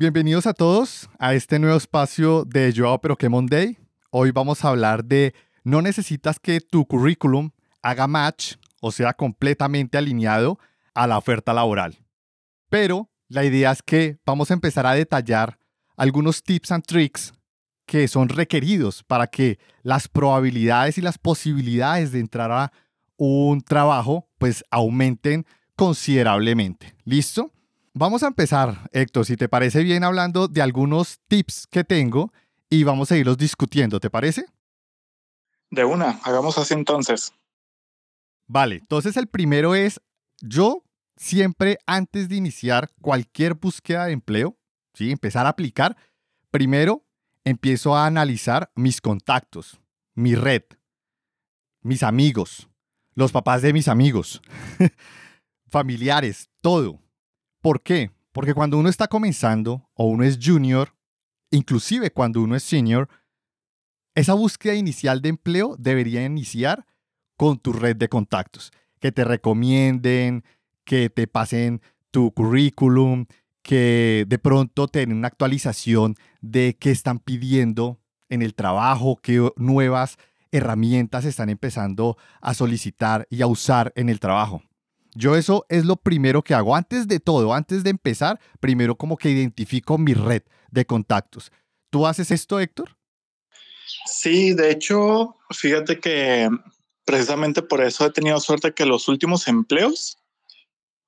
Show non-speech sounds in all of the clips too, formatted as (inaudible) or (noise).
Bienvenidos a todos a este nuevo espacio de Yo pero que Monday. Hoy vamos a hablar de no necesitas que tu currículum haga match o sea completamente alineado a la oferta laboral. Pero la idea es que vamos a empezar a detallar algunos tips and tricks que son requeridos para que las probabilidades y las posibilidades de entrar a un trabajo pues aumenten considerablemente. ¿Listo? Vamos a empezar, Héctor, si te parece bien, hablando de algunos tips que tengo y vamos a irlos discutiendo, ¿te parece? De una, hagamos así entonces. Vale, entonces el primero es, yo siempre antes de iniciar cualquier búsqueda de empleo, ¿sí? empezar a aplicar, primero empiezo a analizar mis contactos, mi red, mis amigos, los papás de mis amigos, (laughs) familiares, todo. ¿Por qué? Porque cuando uno está comenzando o uno es junior, inclusive cuando uno es senior, esa búsqueda inicial de empleo debería iniciar con tu red de contactos, que te recomienden, que te pasen tu currículum, que de pronto te una actualización de qué están pidiendo en el trabajo, qué nuevas herramientas están empezando a solicitar y a usar en el trabajo. Yo eso es lo primero que hago. Antes de todo, antes de empezar, primero como que identifico mi red de contactos. ¿Tú haces esto, Héctor? Sí, de hecho, fíjate que precisamente por eso he tenido suerte que los últimos empleos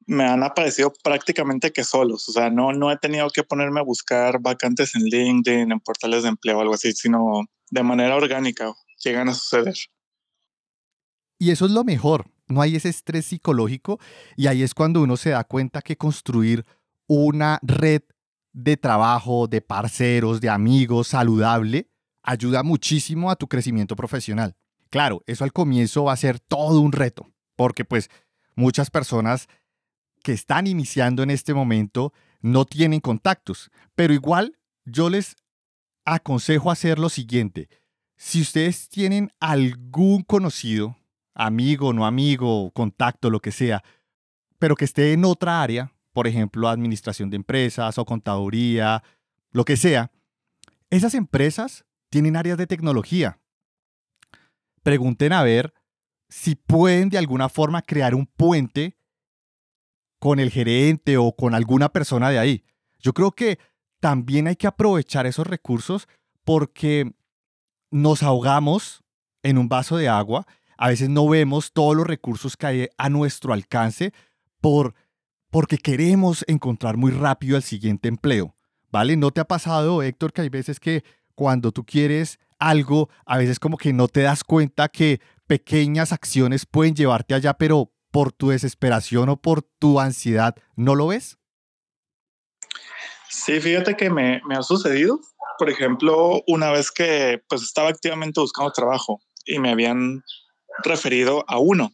me han aparecido prácticamente que solos. O sea, no, no he tenido que ponerme a buscar vacantes en LinkedIn, en portales de empleo o algo así, sino de manera orgánica llegan a suceder. Y eso es lo mejor, no hay ese estrés psicológico y ahí es cuando uno se da cuenta que construir una red de trabajo, de parceros, de amigos saludable, ayuda muchísimo a tu crecimiento profesional. Claro, eso al comienzo va a ser todo un reto, porque pues muchas personas que están iniciando en este momento no tienen contactos, pero igual yo les aconsejo hacer lo siguiente. Si ustedes tienen algún conocido amigo, no amigo, contacto, lo que sea, pero que esté en otra área, por ejemplo, administración de empresas o contaduría, lo que sea, esas empresas tienen áreas de tecnología. Pregunten a ver si pueden de alguna forma crear un puente con el gerente o con alguna persona de ahí. Yo creo que también hay que aprovechar esos recursos porque nos ahogamos en un vaso de agua a veces no vemos todos los recursos que hay a nuestro alcance por, porque queremos encontrar muy rápido el siguiente empleo. ¿Vale? ¿No te ha pasado, Héctor, que hay veces que cuando tú quieres algo, a veces como que no te das cuenta que pequeñas acciones pueden llevarte allá, pero por tu desesperación o por tu ansiedad, ¿no lo ves? Sí, fíjate que me, ha sucedido. Por ejemplo, una vez que pues estaba activamente buscando trabajo y me habían referido a uno.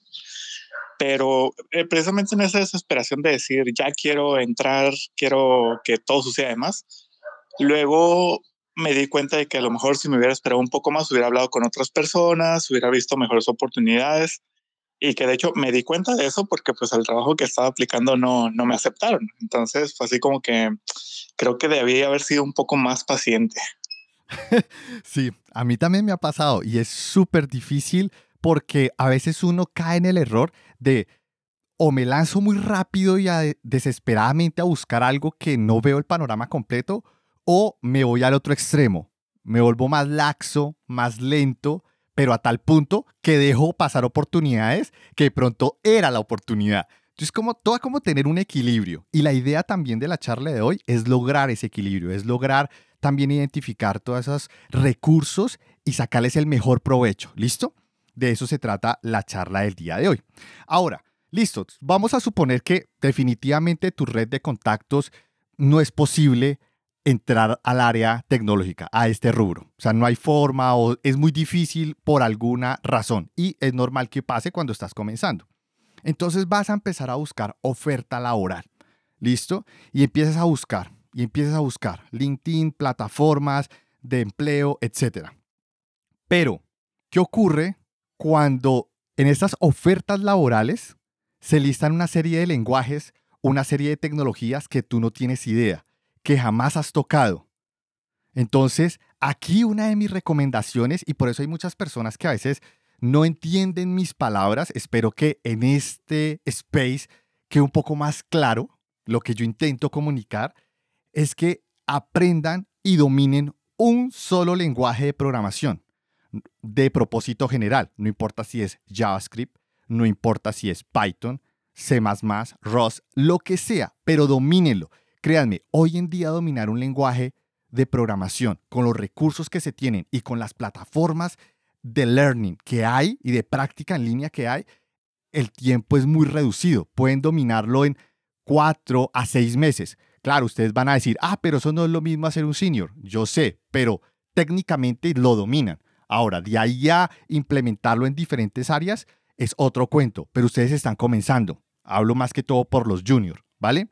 Pero eh, precisamente en esa desesperación de decir, ya quiero entrar, quiero que todo suceda además, luego me di cuenta de que a lo mejor si me hubiera esperado un poco más, hubiera hablado con otras personas, hubiera visto mejores oportunidades y que de hecho me di cuenta de eso porque pues el trabajo que estaba aplicando no, no me aceptaron. Entonces fue así como que creo que debía haber sido un poco más paciente. (laughs) sí, a mí también me ha pasado y es súper difícil porque a veces uno cae en el error de o me lanzo muy rápido y desesperadamente a buscar algo que no veo el panorama completo, o me voy al otro extremo, me vuelvo más laxo, más lento, pero a tal punto que dejo pasar oportunidades que de pronto era la oportunidad. Entonces, como todo como tener un equilibrio. Y la idea también de la charla de hoy es lograr ese equilibrio, es lograr también identificar todos esos recursos y sacarles el mejor provecho. ¿Listo? De eso se trata la charla del día de hoy. Ahora, listo, vamos a suponer que definitivamente tu red de contactos no es posible entrar al área tecnológica, a este rubro. O sea, no hay forma o es muy difícil por alguna razón y es normal que pase cuando estás comenzando. Entonces vas a empezar a buscar oferta laboral. ¿Listo? Y empiezas a buscar, y empiezas a buscar LinkedIn, plataformas de empleo, etc. Pero, ¿qué ocurre cuando en estas ofertas laborales se listan una serie de lenguajes, una serie de tecnologías que tú no tienes idea, que jamás has tocado. Entonces, aquí una de mis recomendaciones, y por eso hay muchas personas que a veces no entienden mis palabras, espero que en este space quede un poco más claro lo que yo intento comunicar, es que aprendan y dominen un solo lenguaje de programación de propósito general. No importa si es JavaScript, no importa si es Python, C, Rust, lo que sea, pero domínenlo. Créanme, hoy en día dominar un lenguaje de programación con los recursos que se tienen y con las plataformas de learning que hay y de práctica en línea que hay, el tiempo es muy reducido. Pueden dominarlo en cuatro a seis meses. Claro, ustedes van a decir, ah, pero eso no es lo mismo hacer un senior. Yo sé, pero técnicamente lo dominan. Ahora, de ahí a implementarlo en diferentes áreas es otro cuento, pero ustedes están comenzando. Hablo más que todo por los juniors, ¿vale?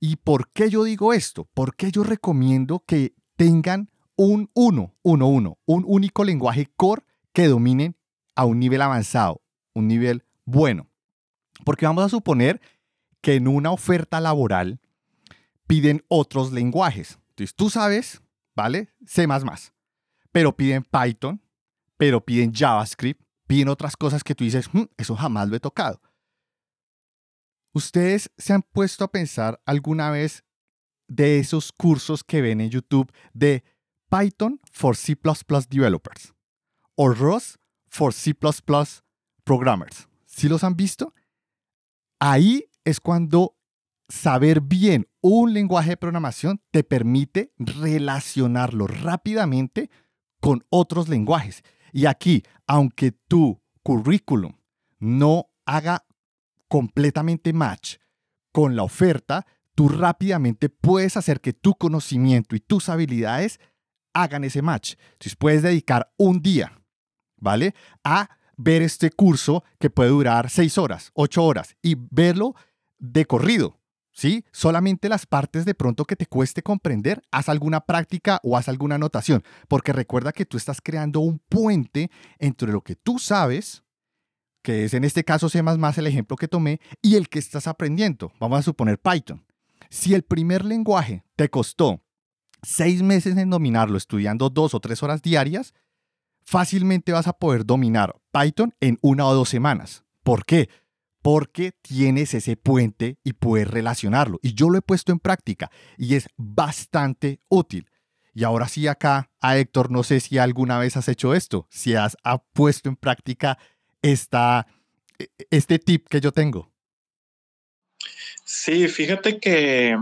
¿Y por qué yo digo esto? Porque yo recomiendo que tengan un 1, 1, 1, un único lenguaje core que dominen a un nivel avanzado, un nivel bueno. Porque vamos a suponer que en una oferta laboral piden otros lenguajes. Entonces tú sabes, ¿vale? C++, pero piden Python, pero piden JavaScript, piden otras cosas que tú dices, hmm, eso jamás lo he tocado. ¿Ustedes se han puesto a pensar alguna vez de esos cursos que ven en YouTube de Python for C Developers o Rust for C Programmers? ¿Sí los han visto? Ahí es cuando saber bien un lenguaje de programación te permite relacionarlo rápidamente con otros lenguajes. Y aquí, aunque tu currículum no haga completamente match con la oferta, tú rápidamente puedes hacer que tu conocimiento y tus habilidades hagan ese match. Entonces puedes dedicar un día, ¿vale? A ver este curso que puede durar seis horas, ocho horas y verlo de corrido. ¿Sí? Solamente las partes de pronto que te cueste comprender, haz alguna práctica o haz alguna anotación, porque recuerda que tú estás creando un puente entre lo que tú sabes, que es en este caso C++ el ejemplo que tomé, y el que estás aprendiendo. Vamos a suponer Python. Si el primer lenguaje te costó seis meses en dominarlo, estudiando dos o tres horas diarias, fácilmente vas a poder dominar Python en una o dos semanas. ¿Por qué? Porque tienes ese puente y puedes relacionarlo. Y yo lo he puesto en práctica y es bastante útil. Y ahora sí acá a Héctor, no sé si alguna vez has hecho esto, si has, puesto en práctica esta, e, este tip que yo tengo. Sí, fíjate que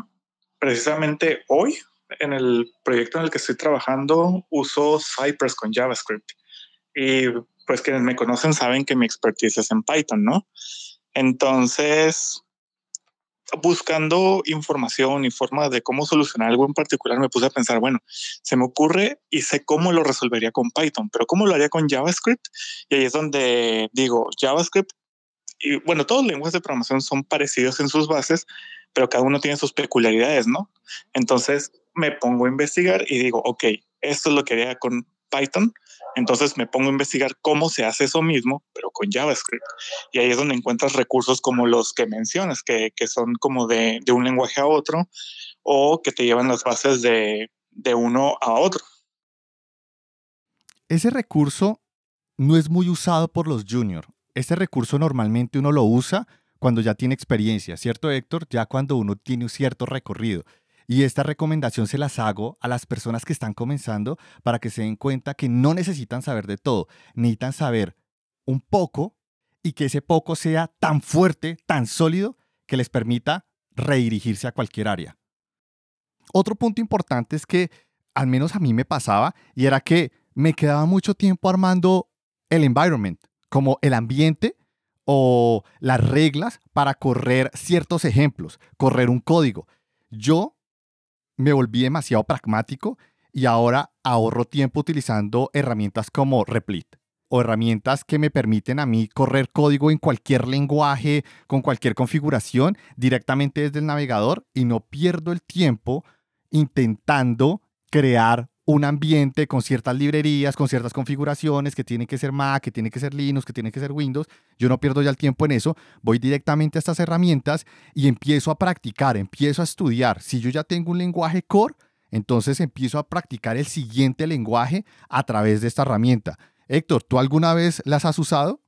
precisamente hoy en el proyecto en el que estoy trabajando uso Cypress con JavaScript. Y pues quienes me conocen saben que mi expertise es en Python, ¿no? Entonces, buscando información y forma de cómo solucionar algo en particular, me puse a pensar, bueno, se me ocurre y sé cómo lo resolvería con Python, pero cómo lo haría con JavaScript. Y ahí es donde digo, JavaScript, y bueno, todos los lenguajes de programación son parecidos en sus bases, pero cada uno tiene sus peculiaridades, ¿no? Entonces me pongo a investigar y digo, ok, esto es lo que haría con Python, entonces me pongo a investigar cómo se hace eso mismo, pero con JavaScript. Y ahí es donde encuentras recursos como los que mencionas, que, son como de, un lenguaje a otro o que te llevan las bases de, de uno a otro. Ese recurso no es muy usado por los juniors. Este recurso normalmente uno lo usa cuando ya tiene experiencia, ¿cierto Héctor? Ya cuando uno tiene un cierto recorrido. Y esta recomendación se las hago a las personas que están comenzando para que se den cuenta que no necesitan saber de todo, necesitan saber un poco y que ese poco sea tan fuerte, tan sólido, que les permita redirigirse a cualquier área. Otro punto importante es que, al menos a mí me pasaba, y era que me quedaba mucho tiempo armando el environment, como el ambiente o las reglas para correr ciertos ejemplos, correr un código. Yo me volví demasiado pragmático y ahora ahorro tiempo utilizando herramientas como Replit o herramientas que me permiten a mí correr código en cualquier lenguaje, con cualquier configuración, directamente desde el navegador y no pierdo el tiempo intentando crear un ambiente con ciertas librerías, con ciertas configuraciones, que tiene que ser Mac, que tiene que ser Linux, que tiene que ser Windows. Yo no pierdo ya el tiempo en eso, voy directamente a estas herramientas y empiezo a practicar, empiezo a estudiar. Si yo ya tengo un lenguaje core, entonces empiezo a practicar el siguiente lenguaje a través de esta herramienta. Héctor, ¿tú alguna vez las has usado?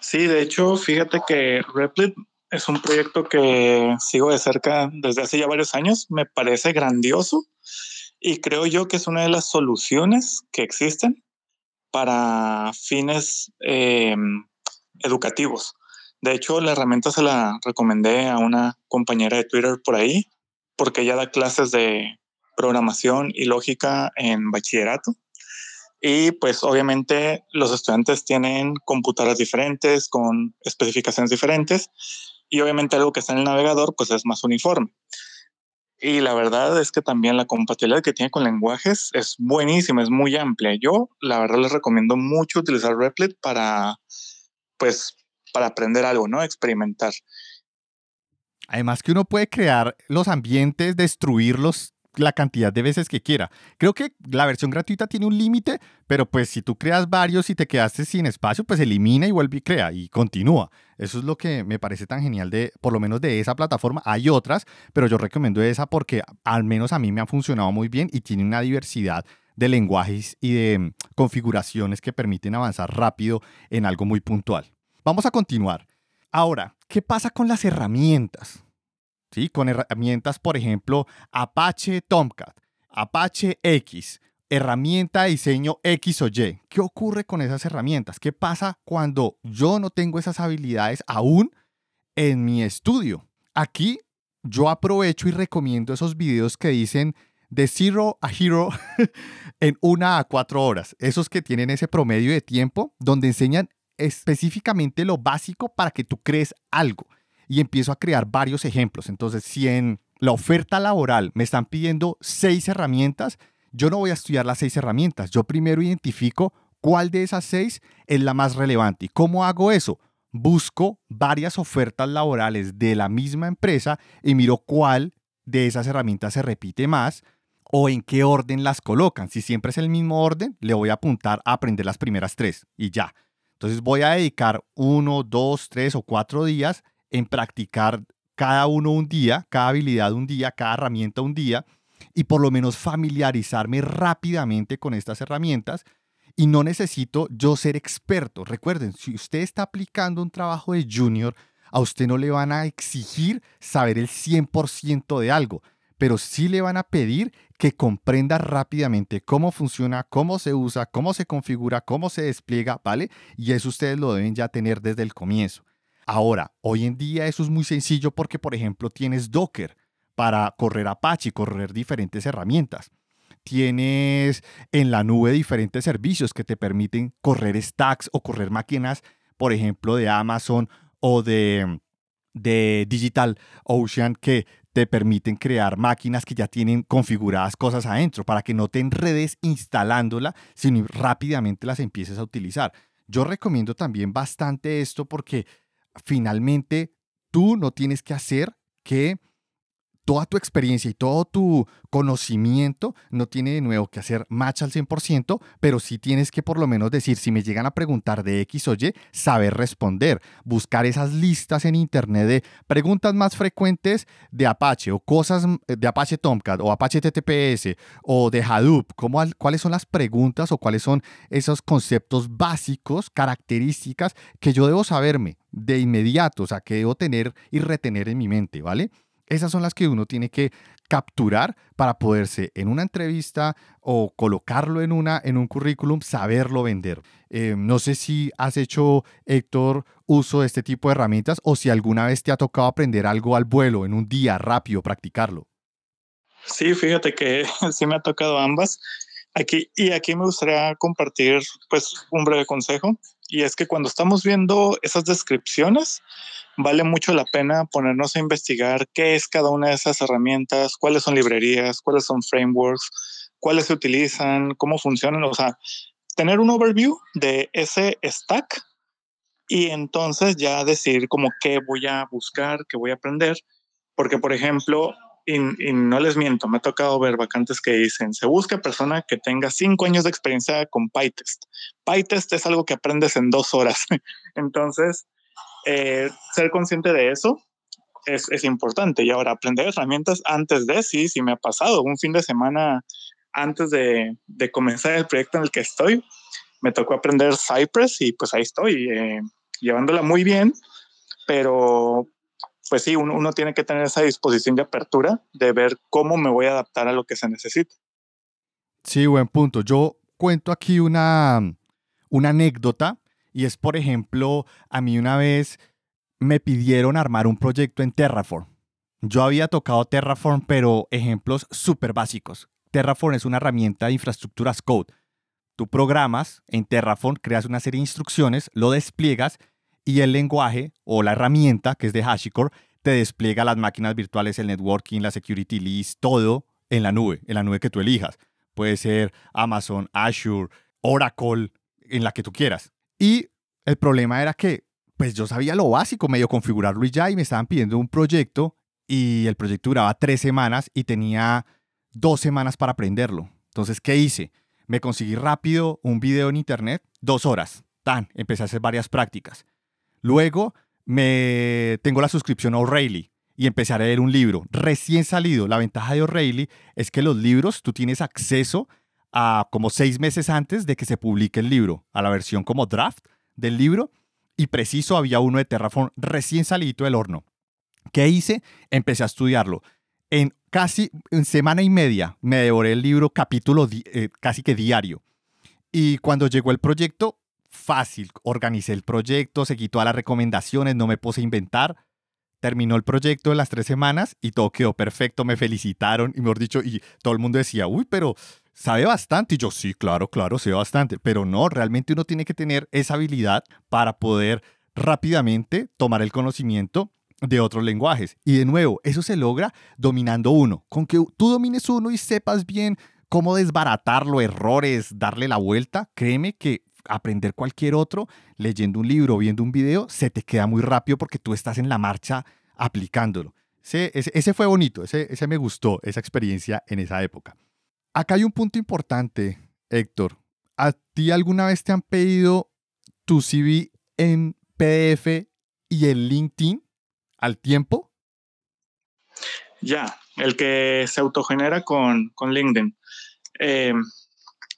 Sí, de hecho, fíjate que Replit es un proyecto que sigo de cerca desde hace ya varios años. Me parece grandioso y creo yo que es una de las soluciones que existen para fines em, educativos. De hecho, la herramienta se la recomendé a una compañera de Twitter por ahí, porque ella da clases de programación y lógica en bachillerato. Y pues obviamente los estudiantes tienen computadoras diferentes, con especificaciones diferentes, y obviamente algo que está en el navegador pues es más uniforme. Y la verdad es que también la compatibilidad que tiene con lenguajes es buenísima, es muy amplia. Yo la verdad les recomiendo mucho utilizar Replit para pues para aprender algo, ¿no? Experimentar. Además que uno puede crear los ambientes, destruirlos la cantidad de veces que quiera. Creo que la versión gratuita tiene un límite, pero pues si tú creas varios y te quedaste sin espacio, pues elimina y vuelve y crea y continúa. Eso es lo que me parece tan genial de, por lo menos de esa plataforma. Hay otras, pero yo recomiendo esa porque al menos a mí me ha funcionado muy bien y tiene una diversidad de lenguajes y de mm, configuraciones que permiten avanzar rápido en algo muy puntual. Vamos a continuar. Ahora, ¿qué pasa con las herramientas? ¿Sí? Con herramientas, por ejemplo, Apache Tomcat, Apache X, herramienta de diseño X o Y. ¿Qué ocurre con esas herramientas? ¿Qué pasa cuando yo no tengo esas habilidades aún en mi estudio? Aquí yo aprovecho y recomiendo esos videos que dicen de zero a hero (laughs) en una a cuatro horas. Esos que tienen ese promedio de tiempo donde enseñan específicamente lo básico para que tú crees algo. Y empiezo a crear varios ejemplos. Entonces, si en la oferta laboral me están pidiendo seis herramientas, yo no voy a estudiar las seis herramientas. Yo primero identifico cuál de esas seis es la más relevante. ¿Y cómo hago eso? Busco varias ofertas laborales de la misma empresa y miro cuál de esas herramientas se repite más o en qué orden las colocan. Si siempre es el mismo orden, le voy a apuntar a aprender las primeras tres y ya. Entonces voy a dedicar uno, dos, tres o cuatro días en practicar cada uno un día, cada habilidad un día, cada herramienta un día y por lo menos familiarizarme rápidamente con estas herramientas. Y no necesito yo ser experto. Recuerden, si usted está aplicando un trabajo de junior, a usted no le van a exigir saber el 100% de algo, pero sí le van a pedir que comprenda rápidamente cómo funciona, cómo se usa, cómo se configura, cómo se despliega, ¿vale? Y eso ustedes lo deben ya tener desde el comienzo. Ahora, hoy en día eso es muy sencillo porque, por ejemplo, tienes Docker para correr Apache, correr diferentes herramientas. Tienes en la nube diferentes servicios que te permiten correr stacks o correr máquinas, por ejemplo, de Amazon o de, de Digital Ocean que te permiten crear máquinas que ya tienen configuradas cosas adentro para que no te enredes instalándola, sino rápidamente las empieces a utilizar. Yo recomiendo también bastante esto porque finalmente tú no tienes que hacer que toda tu experiencia y todo tu conocimiento no tiene de nuevo que hacer match al 100%, pero sí tienes que por lo menos decir, si me llegan a preguntar de X o Y, saber responder, buscar esas listas en Internet de preguntas más frecuentes de Apache o cosas eh, de Apache Tomcat o Apache TTPS o de Hadoop, ¿cómo, cuáles son las preguntas o cuáles son esos conceptos básicos, características que yo debo saberme de inmediato, o sea, que debo tener y retener en mi mente, ¿vale? Esas son las que uno tiene que capturar para poderse en una entrevista o colocarlo en, una, en un currículum, saberlo vender. Eh, no sé si has hecho, Héctor, uso de este tipo de herramientas o si alguna vez te ha tocado aprender algo al vuelo, en un día rápido, practicarlo. Sí, fíjate que (laughs) sí me ha tocado ambas. Aquí, y aquí me gustaría compartir pues un breve consejo y es que cuando estamos viendo esas descripciones, vale mucho la pena ponernos a investigar qué es cada una de esas herramientas, cuáles son librerías, cuáles son frameworks, cuáles se utilizan, cómo funcionan, o sea, tener un overview de ese stack y entonces ya decidir como qué voy a buscar, qué voy a aprender, porque por ejemplo, y, no les miento, me ha tocado ver vacantes que dicen, se busca persona que tenga cinco años de experiencia con PyTest. PyTest es algo que aprendes en dos horas. (laughs) Entonces, eh, ser consciente de eso es, es, importante. Y ahora, aprender herramientas antes de, sí, sí me ha pasado. Un fin de semana antes de, de comenzar el proyecto en el que estoy, me tocó aprender Cypress y pues ahí estoy, eh, llevándola muy bien, pero pues sí, uno, tiene que tener esa disposición de apertura de ver cómo me voy a adaptar a lo que se necesita. Sí, buen punto. Yo cuento aquí una, una anécdota y es, por ejemplo, a mí una vez me pidieron armar un proyecto en Terraform. Yo había tocado Terraform, pero ejemplos súper básicos. Terraform es una herramienta de infraestructuras code. Tú programas en Terraform, creas una serie de instrucciones, lo despliegas y el lenguaje o la herramienta, que es de HashiCorp, te despliega las máquinas virtuales, el networking, la security list, todo en la nube, en la nube que tú elijas. Puede ser Amazon, Azure, Oracle, en la que tú quieras. Y el problema era que, pues yo sabía lo básico, medio configurarlo y ya, y me estaban pidiendo un proyecto y el proyecto duraba tres semanas y tenía dos semanas para aprenderlo. Entonces, ¿qué hice? Me conseguí rápido un video en internet, dos horas. Tan, empecé a hacer varias prácticas. Luego me tengo la suscripción a O'Reilly y empecé a leer un libro recién salido. La ventaja de O'Reilly es que los libros tú tienes acceso a como seis meses antes de que se publique el libro, a la versión como draft del libro. Y preciso había uno de Terraform recién salido del horno. ¿Qué hice? Empecé a estudiarlo. En casi en semana y media me devoré el libro capítulo eh, casi que diario. Y cuando llegó el proyecto, fácil. Organicé el proyecto, seguí todas las recomendaciones, no me puse a inventar. Terminó el proyecto en las tres semanas y todo quedó perfecto, me felicitaron y mejor dicho, y todo el mundo decía, uy, pero sabe bastante. Y yo, sí, claro, claro, sé bastante. Pero no, realmente uno tiene que tener esa habilidad para poder rápidamente tomar el conocimiento de otros lenguajes. Y de nuevo, eso se logra dominando uno. Con que tú domines uno y sepas bien cómo desbaratarlo, errores, darle la vuelta, créeme que aprender cualquier otro, leyendo un libro, viendo un video, se te queda muy rápido porque tú estás en la marcha aplicándolo. Ese, ese, fue bonito, ese, ese me gustó, esa experiencia en esa época. Acá hay un punto importante, Héctor. ¿A ti alguna vez te han pedido tu CV en PDF y en LinkedIn al tiempo? Ya, el que se autogenera con, con LinkedIn. Eh,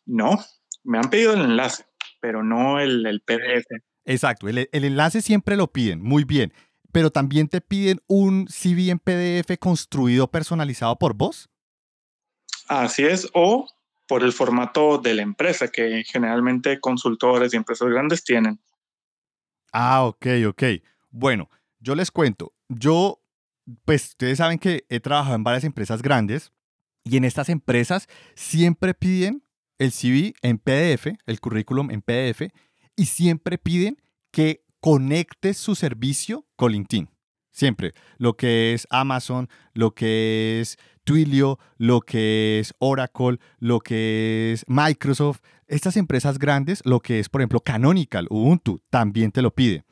no, me han pedido el enlace pero no el, PDF. Exacto, el, enlace siempre lo piden, muy bien, pero también te piden un CV en PDF construido, personalizado por vos. Así es, o por el formato de la empresa, que generalmente consultores y empresas grandes tienen. Ah, ok, ok. Bueno, yo les cuento, yo, pues ustedes saben que he trabajado en varias empresas grandes y en estas empresas siempre piden el CV en PDF, el currículum en PDF, y siempre piden que conectes su servicio con LinkedIn. Siempre. Lo que es Amazon, lo que es Twilio, lo que es Oracle, lo que es Microsoft. Estas empresas grandes, lo que es, por ejemplo, Canonical, Ubuntu, también te lo pide.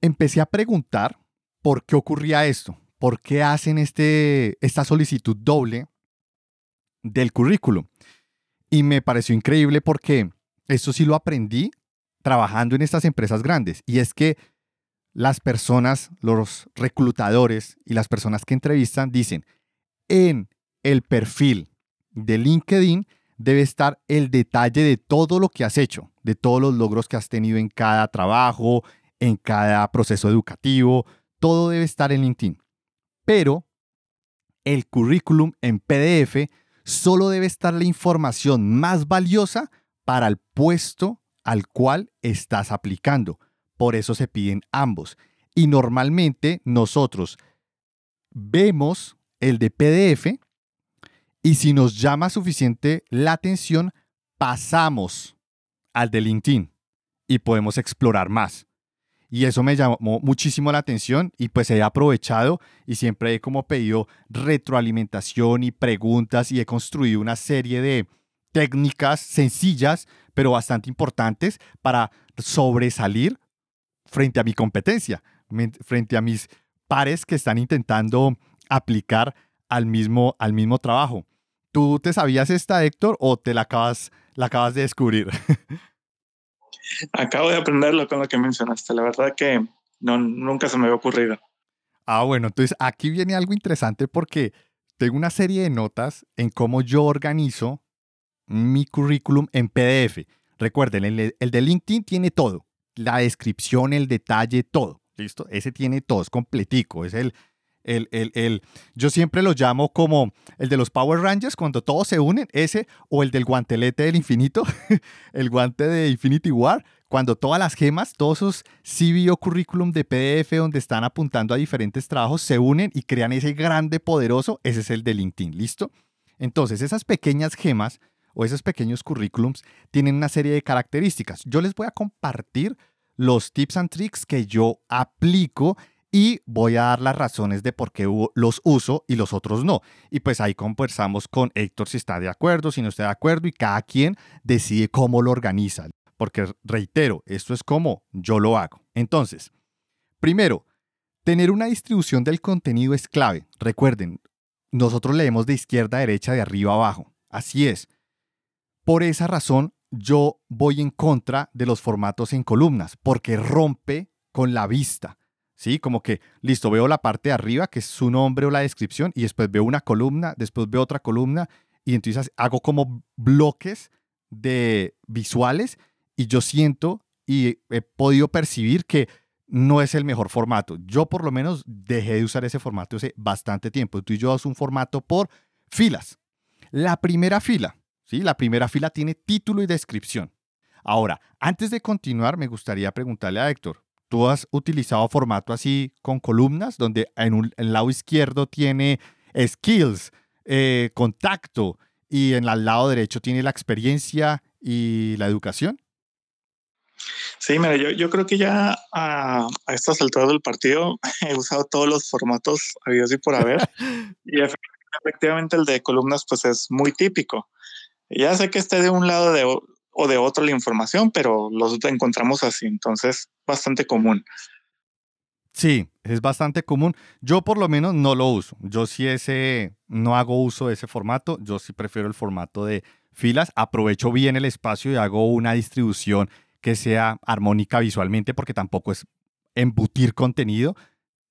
Empecé a preguntar por qué ocurría esto. ¿Por qué hacen este, esta solicitud doble del currículum? Y me pareció increíble porque esto sí lo aprendí trabajando en estas empresas grandes. Y es que las personas, los reclutadores y las personas que entrevistan dicen, en el perfil de LinkedIn debe estar el detalle de todo lo que has hecho, de todos los logros que has tenido en cada trabajo, en cada proceso educativo, todo debe estar en LinkedIn. Pero el currículum en PDF solo debe estar la información más valiosa para el puesto al cual estás aplicando. Por eso se piden ambos. Y normalmente nosotros vemos el de PDF y si nos llama suficiente la atención, pasamos al de LinkedIn y podemos explorar más. Y eso me llamó muchísimo la atención y pues he aprovechado y siempre he como pedido retroalimentación y preguntas y he construido una serie de técnicas sencillas pero bastante importantes para sobresalir frente a mi competencia, frente a mis pares que están intentando aplicar al mismo, al mismo trabajo. ¿Tú te sabías esta, Héctor, o te la acabas, la acabas de descubrir? (laughs) Acabo de aprenderlo con lo que mencionaste. La verdad que no, nunca se me había ocurrido. Ah, bueno, entonces aquí viene algo interesante porque tengo una serie de notas en cómo yo organizo mi currículum en PDF. Recuerden, el, el de LinkedIn tiene todo. La descripción, el detalle, todo. ¿Listo? Ese tiene todo, es completico. Es el, el, el, el, yo siempre lo llamo como el de los Power Rangers, cuando todos se unen, ese, o el del guantelete del infinito, (laughs) el guante de Infinity War, cuando todas las gemas, todos esos CV o currículum de PDF donde están apuntando a diferentes trabajos, se unen y crean ese grande poderoso, ese es el de LinkedIn, ¿listo? Entonces, esas pequeñas gemas o esos pequeños currículums tienen una serie de características. Yo les voy a compartir los tips and tricks que yo aplico y voy a dar las razones de por qué los uso y los otros no. Y pues ahí conversamos con Héctor si está de acuerdo, si no está de acuerdo y cada quien decide cómo lo organiza. Porque reitero, esto es como yo lo hago. Entonces, primero, tener una distribución del contenido es clave. Recuerden, nosotros leemos de izquierda a derecha, de arriba a abajo. Así es. Por esa razón, yo voy en contra de los formatos en columnas, porque rompe con la vista. ¿Sí? Como que, listo, veo la parte de arriba, que es su nombre o la descripción, y después veo una columna, después veo otra columna, y entonces hago como bloques de visuales, y yo siento y he podido percibir que no es el mejor formato. Yo por lo menos dejé de usar ese formato hace bastante tiempo. Tú y yo es un formato por filas. La primera fila, ¿sí? La primera fila tiene título y descripción. Ahora, antes de continuar, me gustaría preguntarle a Héctor, tú has utilizado formato así con columnas, donde en un, el lado izquierdo tiene skills, eh, contacto, y en el lado derecho tiene la experiencia y la educación? Sí, mira, yo, yo creo que ya a, a, estas alturas del partido (laughs) he usado todos los formatos habidos y por haber. (laughs) y efectivamente el de columnas pues es muy típico. Ya sé que esté de un lado de, o de otro la información, pero los encontramos así, entonces bastante común. Sí, es bastante común. Yo por lo menos no lo uso. Yo sí ese, no hago uso de ese formato. Yo sí prefiero el formato de filas. Aprovecho bien el espacio y hago una distribución que sea armónica visualmente porque tampoco es embutir contenido,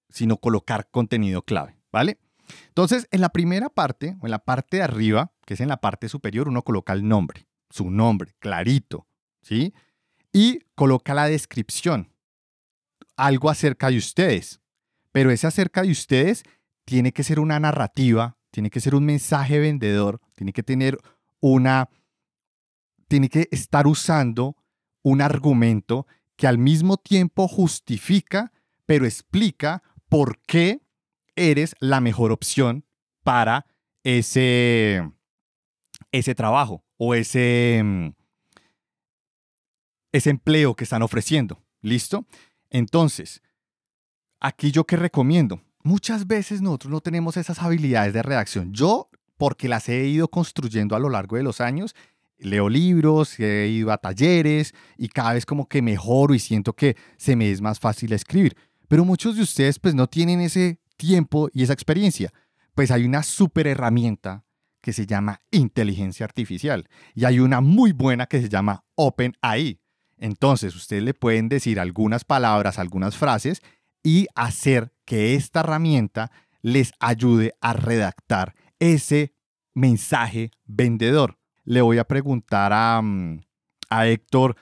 sino colocar contenido clave, ¿vale? Entonces, en la primera parte, o en la parte de arriba, que es en la parte superior, uno coloca el nombre su nombre, clarito, ¿sí? Y coloca la descripción, algo acerca de ustedes. Pero ese acerca de ustedes tiene que ser una narrativa, tiene que ser un mensaje vendedor, tiene que tener una, tiene que estar usando un argumento que al mismo tiempo justifica, pero explica por qué eres la mejor opción para ese, ese trabajo o ese, mm, ese empleo que están ofreciendo. ¿Listo? Entonces, aquí yo qué recomiendo. Muchas veces nosotros no tenemos esas habilidades de redacción. Yo, porque las he ido construyendo a lo largo de los años, leo libros, he ido a talleres y cada vez como que mejoro y siento que se me es más fácil escribir. Pero muchos de ustedes pues no tienen ese tiempo y esa experiencia. Pues hay una súper herramienta que se llama inteligencia artificial y hay una muy buena que se llama OpenAI. Entonces, ustedes le pueden decir algunas palabras, algunas frases y hacer que esta herramienta les ayude a redactar ese mensaje vendedor. Le voy a preguntar a, mm, a Héctor,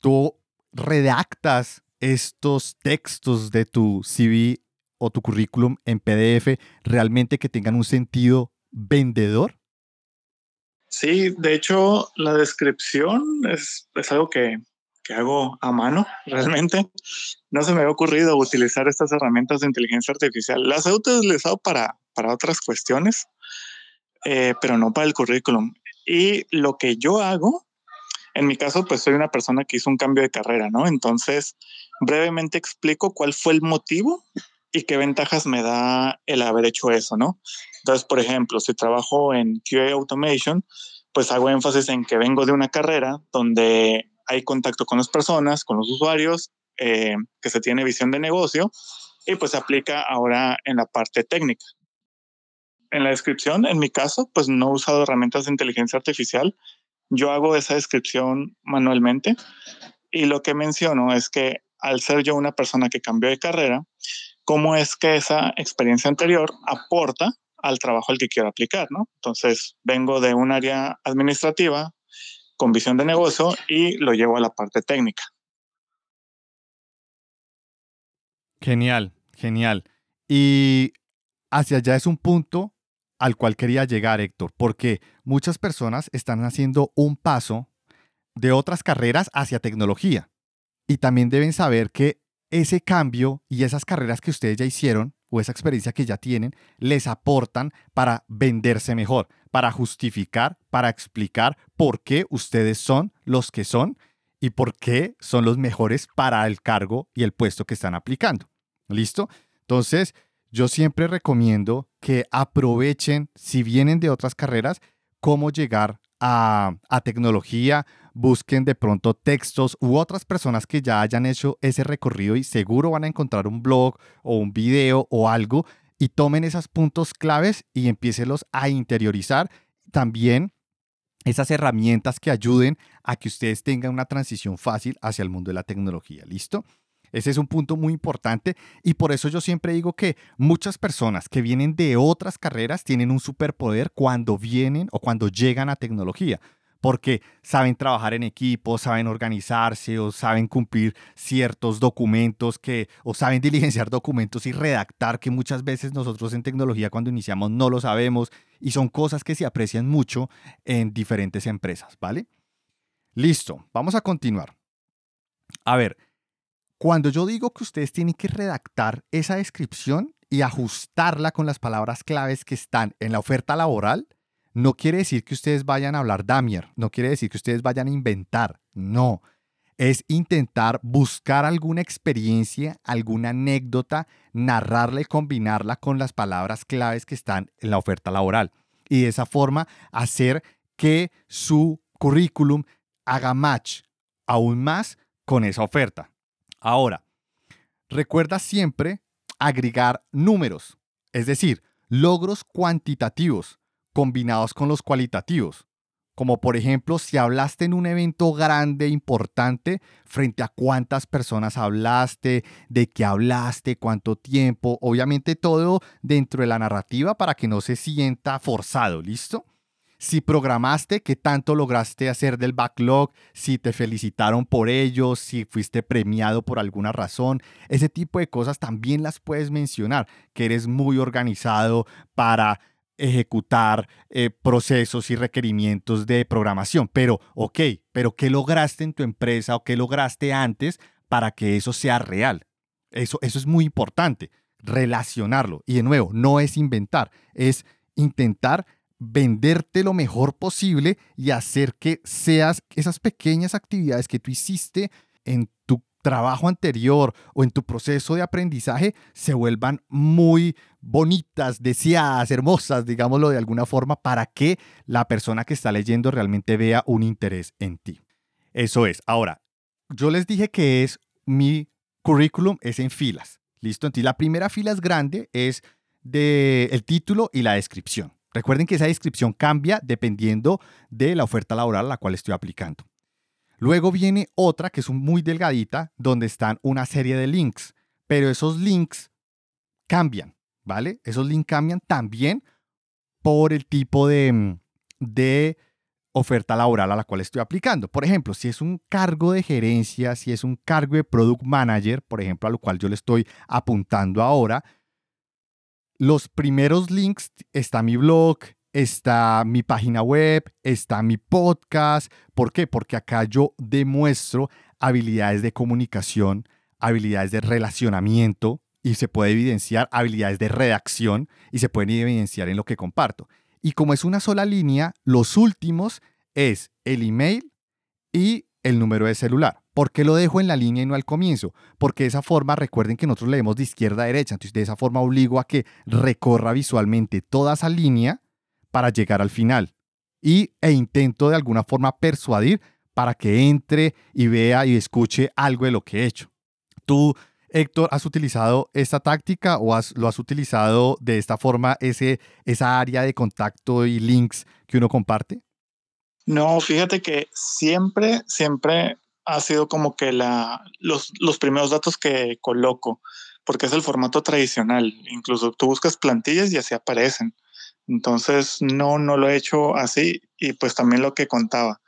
¿tú redactas estos textos de tu CV o tu currículum en PDF realmente que tengan un sentido vendedor? Sí, de hecho, la descripción es, es algo que, que, hago a mano, (laughs) realmente. No se me ha ocurrido utilizar estas herramientas de inteligencia artificial. Las he utilizado para, para otras cuestiones, eh, pero no para el currículum. Y lo que yo hago, en mi caso, pues soy una persona que hizo un cambio de carrera, ¿no? Entonces, brevemente explico cuál fue el motivo y qué ventajas me da el haber hecho eso, ¿no? Entonces, por ejemplo, si trabajo en QA Automation, pues hago énfasis en que vengo de una carrera donde hay contacto con las personas, con los usuarios, eh, que se tiene visión de negocio y pues se aplica ahora en la parte técnica. en la descripción, en mi caso, pues no he usado herramientas de inteligencia artificial. Yo hago esa descripción manualmente y lo que menciono es que al ser yo una persona que cambió de carrera, ¿cómo es que esa experiencia anterior aporta al trabajo al que quiero aplicar, ¿no? Entonces, vengo de un área administrativa con visión de negocio y lo llevo a la parte técnica. Genial, genial. Y hacia allá es un punto al cual quería llegar, Héctor, porque muchas personas están haciendo un paso de otras carreras hacia tecnología. Y también deben saber que ese cambio y esas carreras que ustedes ya hicieron o esa experiencia que ya tienen les aportan para venderse mejor, para justificar, para explicar por qué ustedes son los que son y por qué son los mejores para el cargo y el puesto que están aplicando. ¿Listo? Entonces, yo siempre recomiendo que aprovechen, si vienen de otras carreras, cómo llegar a, a, tecnología, busquen de pronto textos u otras personas que ya hayan hecho ese recorrido y seguro van a encontrar un blog o un video o algo y tomen esos puntos claves y empiecenlos a interiorizar. También esas herramientas que ayuden a que ustedes tengan una transición fácil hacia el mundo de la tecnología. ¿Listo? Ese es un punto muy importante y por eso yo siempre digo que muchas personas que vienen de otras carreras tienen un superpoder cuando vienen o cuando llegan a tecnología porque saben trabajar en equipo, saben organizarse o saben cumplir ciertos documentos que o saben (laughs) diligenciar documentos y redactar que muchas veces nosotros en tecnología cuando iniciamos no lo sabemos y son cosas que se aprecian mucho en diferentes empresas, ¿vale? Listo, vamos a continuar. A ver, cuando yo digo que ustedes tienen que redactar esa descripción y ajustarla con las palabras claves que están en la oferta laboral, no quiere decir que ustedes vayan a hablar Damier, no quiere decir que ustedes vayan a inventar, no. Es intentar buscar alguna experiencia, alguna anécdota, narrarla y combinarla con las palabras claves que están en la oferta laboral. Y de esa forma hacer que su currículum haga match aún más con esa oferta. Ahora, recuerda siempre agregar números, es decir, logros cuantitativos combinados con los cualitativos. Como por ejemplo, si hablaste en un evento grande, importante, frente a cuántas personas hablaste, de qué hablaste, cuánto tiempo, obviamente todo dentro de la narrativa para que no se sienta forzado, ¿listo? si programaste, qué tanto lograste hacer del backlog, si te felicitaron por ello, si fuiste premiado por alguna razón. Ese tipo de cosas también las puedes mencionar, que eres muy organizado para ejecutar eh, procesos y requerimientos de programación. Pero, ok, pero ¿qué lograste en tu empresa o qué lograste antes para que eso sea real? Eso, eso es muy importante, relacionarlo. Y de nuevo, no es inventar, es intentar venderte lo mejor posible y hacer que seas esas pequeñas actividades que tú hiciste en trabajo anterior o en tu proceso de aprendizaje se vuelvan muy bonitas, deseadas, hermosas, digámoslo de alguna forma, para que la persona que está leyendo realmente vea un interés en ti. Eso es. Ahora, yo les dije que es mi currículum es en filas. ¿Listo? Entonces la primera fila es grande, es de el título y la descripción. Recuerden que esa descripción cambia dependiendo de la oferta laboral a la cual estoy aplicando. Luego viene otra que es muy delgadita, donde están una serie de links, pero esos links cambian, ¿vale? Esos links cambian también por el tipo de, mm, de oferta laboral a la cual estoy aplicando. Por ejemplo, si es un cargo de gerencia, si es un cargo de product manager, por ejemplo, a lo cual yo le estoy apuntando ahora, los primeros links está mi blog, está mi página web, está mi podcast. ¿Por qué? Porque acá yo demuestro habilidades de comunicación, habilidades de relacionamiento y se puede evidenciar habilidades de redacción y se pueden evidenciar en lo que comparto. Y como es una sola línea, los últimos es el email y el número de celular. ¿Por qué lo dejo en la línea y no al comienzo? Porque de esa forma, recuerden que nosotros leemos de izquierda a derecha, entonces de esa forma obligo a que recorra visualmente toda esa línea para llegar al final. Y, e intento de alguna forma persuadir para que entre y vea y escuche algo de lo que he hecho. Tú Héctor, ¿has utilizado esta táctica o lo has utilizado de esta forma, ese, esa área de contacto y links que uno comparte? No, fíjate que siempre, siempre ha sido como que la, los, los primeros datos que coloco, porque es el formato tradicional. Incluso tú buscas plantillas y así aparecen. Entonces, no, no lo he hecho así. Y pues también lo que contaba,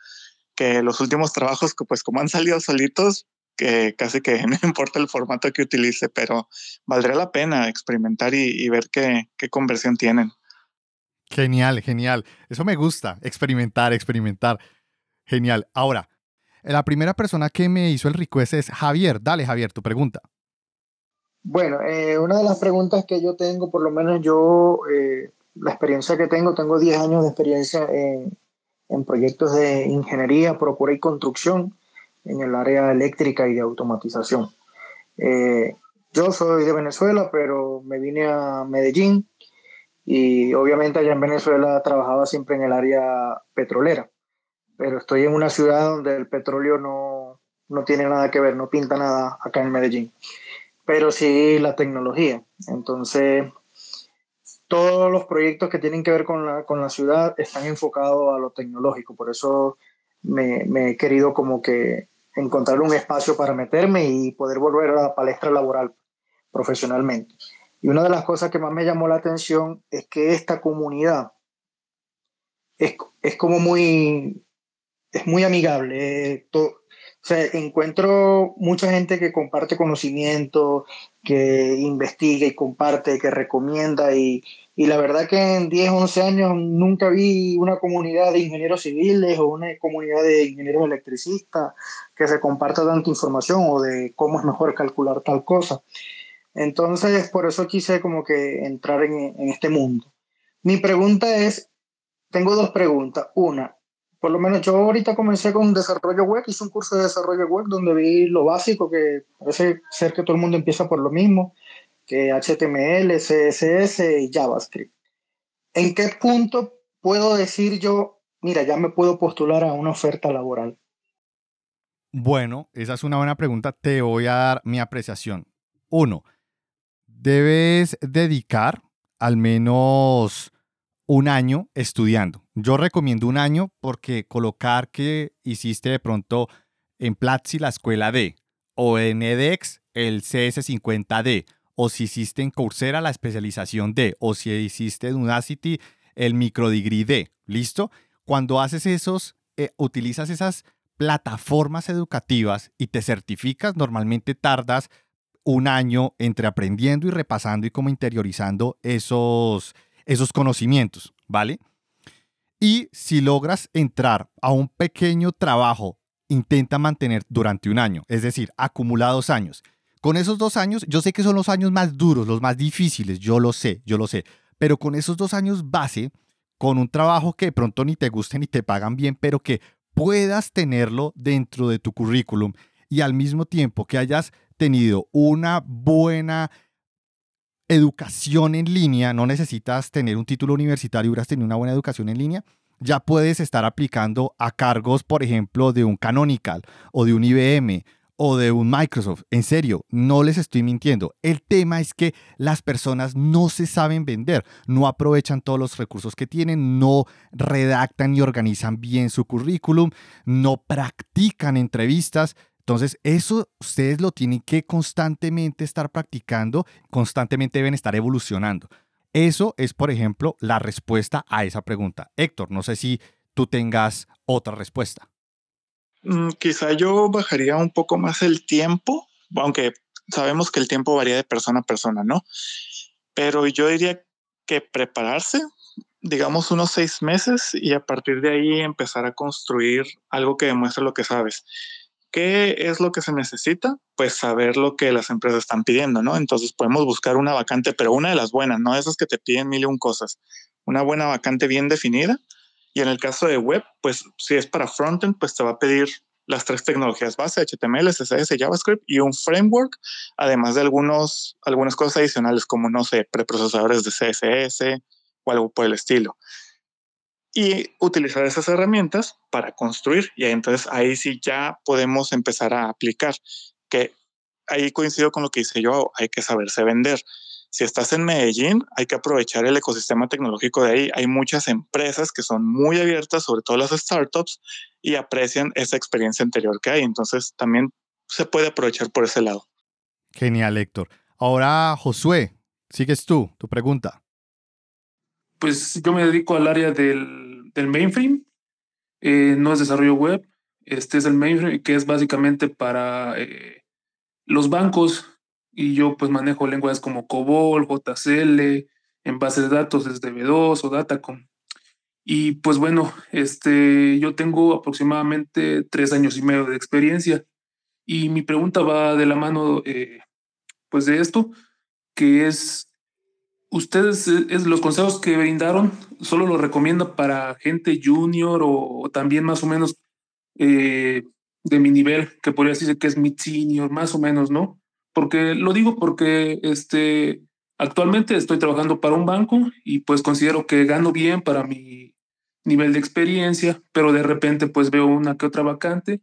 que los últimos trabajos, pues como han salido solitos, que casi que (laughs) no importa el formato que utilice, pero valdría la pena experimentar y, ver qué, qué conversión tienen. Genial, genial. Eso me gusta, experimentar, experimentar. Genial. Ahora, la primera persona que me hizo el request es Javier. Dale, Javier, tu pregunta. Bueno, eh, una de las preguntas que yo tengo, por lo menos yo, eh, la experiencia que tengo, tengo 10 años de experiencia en, en proyectos de ingeniería, procura y construcción en el área eléctrica y de automatización. Eh, yo soy de Venezuela, pero me vine a Medellín y obviamente allá en Venezuela trabajaba siempre en el área petrolera, pero estoy en una ciudad donde el petróleo no, no tiene nada que ver, no pinta nada acá en Medellín, pero sí la tecnología. Entonces, todos los proyectos que tienen que ver con la, con la ciudad están enfocados a lo tecnológico, por eso me, me he querido como que encontrar un espacio para meterme y poder volver a la palestra laboral profesionalmente. Y una de las cosas que más me llamó la atención es que esta comunidad es, es como muy, es muy amigable. O sea, encuentro mucha gente que comparte conocimiento, que investiga y comparte, que recomienda y, y la verdad que en 10, 11 años nunca vi una comunidad de ingenieros civiles o una comunidad de ingenieros electricistas que se comparta tanta información o de cómo es mejor calcular tal cosa. Entonces, por eso quise como que entrar en, en este mundo. Mi pregunta es, tengo dos preguntas. Una, por lo menos yo ahorita comencé con desarrollo web, hice un curso de desarrollo web donde vi lo básico, que parece ser que todo el mundo empieza por lo mismo que HTML, CSS y JavaScript. ¿En qué punto puedo decir yo, mira, ya me puedo postular a una oferta laboral? Bueno, esa es una buena pregunta. Te voy a dar mi apreciación. Uno, debes dedicar al menos un año estudiando. Yo recomiendo un año porque colocar que hiciste de pronto en Platzi la escuela D o en edX el CS50D o si hiciste en Coursera la especialización D, o si hiciste en Udacity el microdegree D. ¿Listo? Cuando haces esos, eh, utilizas esas plataformas educativas y te certificas, normalmente tardas un año entre aprendiendo y repasando y como interiorizando esos, esos conocimientos, ¿vale? Y si logras entrar a un pequeño trabajo, intenta mantener durante un año, es decir, acumula dos años. Con esos dos años, yo sé que son los años más duros, los más difíciles, yo lo sé, yo lo sé, pero con esos dos años base, con un trabajo que de pronto ni te guste ni te pagan bien, pero que puedas tenerlo dentro de tu currículum y al mismo tiempo que hayas tenido una buena educación en línea, no necesitas tener un título universitario, hubieras tenido una buena educación en línea, ya puedes estar aplicando a cargos, por ejemplo, de un Canonical o de un IBM o de un Microsoft. En serio, no les estoy mintiendo. El tema es que las personas no se saben vender, no aprovechan todos los recursos que tienen, no redactan y organizan bien su currículum, no practican entrevistas. Entonces, eso ustedes lo tienen que constantemente estar practicando, constantemente deben estar evolucionando. Eso es, por ejemplo, la respuesta a esa pregunta. Héctor, no sé si tú tengas otra respuesta. Mm, quizá yo bajaría un poco más el tiempo, aunque sabemos que el tiempo varía de persona a persona, ¿no? Pero yo diría que prepararse, digamos unos seis meses y a partir de ahí empezar a construir algo que demuestre lo que sabes. ¿Qué es lo que se necesita? Pues saber lo que las empresas están pidiendo, ¿no? Entonces podemos buscar una vacante, pero una de las buenas, no esas que te piden mil y un cosas. Una buena vacante bien definida y en el caso de web, pues si es para frontend, pues te va a pedir las tres tecnologías base, HTML, CSS, JavaScript y un framework, además de algunos, algunas cosas adicionales como, no sé, preprocesadores de CSS o algo por el estilo. Y utilizar esas herramientas para construir. Y entonces ahí sí ya podemos empezar a aplicar. Que ahí coincido con lo que dice yo, hay que saberse vender. Si estás en Medellín, hay que aprovechar el ecosistema tecnológico de ahí. Hay muchas empresas que son muy abiertas, sobre todo las startups, y aprecian esa experiencia anterior que hay. Entonces, también se puede aprovechar por ese lado. Genial, Héctor. Ahora, Josué, sigues tú, tu pregunta. Pues yo me dedico al área del, del mainframe, eh, no es desarrollo web, este es el mainframe que es básicamente para eh, los bancos y yo pues manejo lenguajes como COBOL, JCL, en base de datos desde B2 o Datacom. Y pues bueno, este, yo tengo aproximadamente tres años y medio de experiencia y mi pregunta va de la mano eh, pues de esto, que es, ¿ustedes eh, los consejos que brindaron solo los recomienda para gente junior o, también más o menos eh, de mi nivel, que podría decirse que es mid senior, más o menos, ¿no? Porque lo digo porque este, actualmente estoy trabajando para un banco y pues considero que gano bien para mi nivel de experiencia, pero de repente pues veo una que otra vacante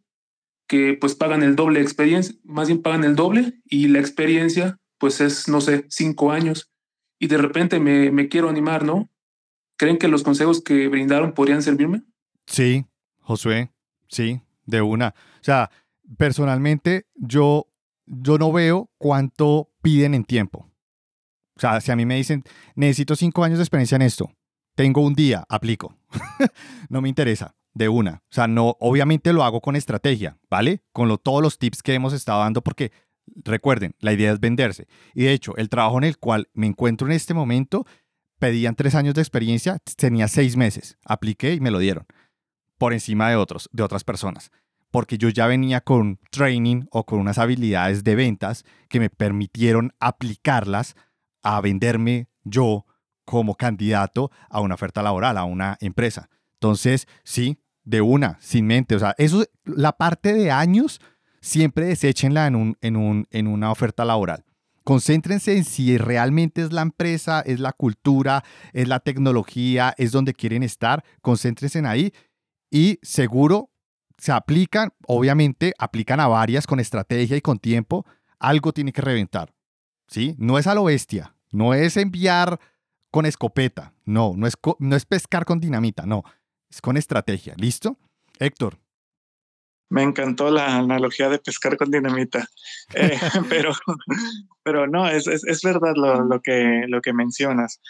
que pues pagan el doble experiencia, más bien pagan el doble y la experiencia pues es, no sé, cinco años y de repente me, quiero animar, ¿no? ¿Creen que los consejos que brindaron podrían servirme? Sí, Josué, sí, de una. O sea, personalmente yo yo no veo cuánto piden en tiempo. O sea, si a mí me dicen, necesito cinco años de experiencia en esto, tengo un día, aplico. (laughs) no me interesa, de una. O sea, no, obviamente lo hago con estrategia, ¿vale? Con todos los tips que hemos estado dando, porque recuerden, la idea es venderse. Y de hecho, el trabajo en el cual me encuentro en este momento, pedían tres años de experiencia, tenía seis meses, apliqué y me lo dieron, por encima de otros, de otras personas porque yo ya venía con training o con unas habilidades de ventas que me permitieron aplicarlas a venderme yo como candidato a una oferta laboral, a una empresa. Entonces, sí, de una, sin mente. O sea, eso, la parte de años, siempre deséchenla en, un, en, un, en una oferta laboral. Concéntrense en si realmente es la empresa, es la cultura, es la tecnología, es donde quieren estar. Concéntrense en ahí y seguro se aplican, obviamente, aplican a varias con estrategia y con tiempo, algo tiene que reventar. ¿Sí? No es a lo bestia, no es enviar con escopeta, no, no es, no es pescar con dinamita, no, es con estrategia. ¿Listo? Héctor. Me encantó la analogía de pescar con dinamita, eh, (laughs) pero, pero no, es, es, verdad lo, lo, que, lo que mencionas.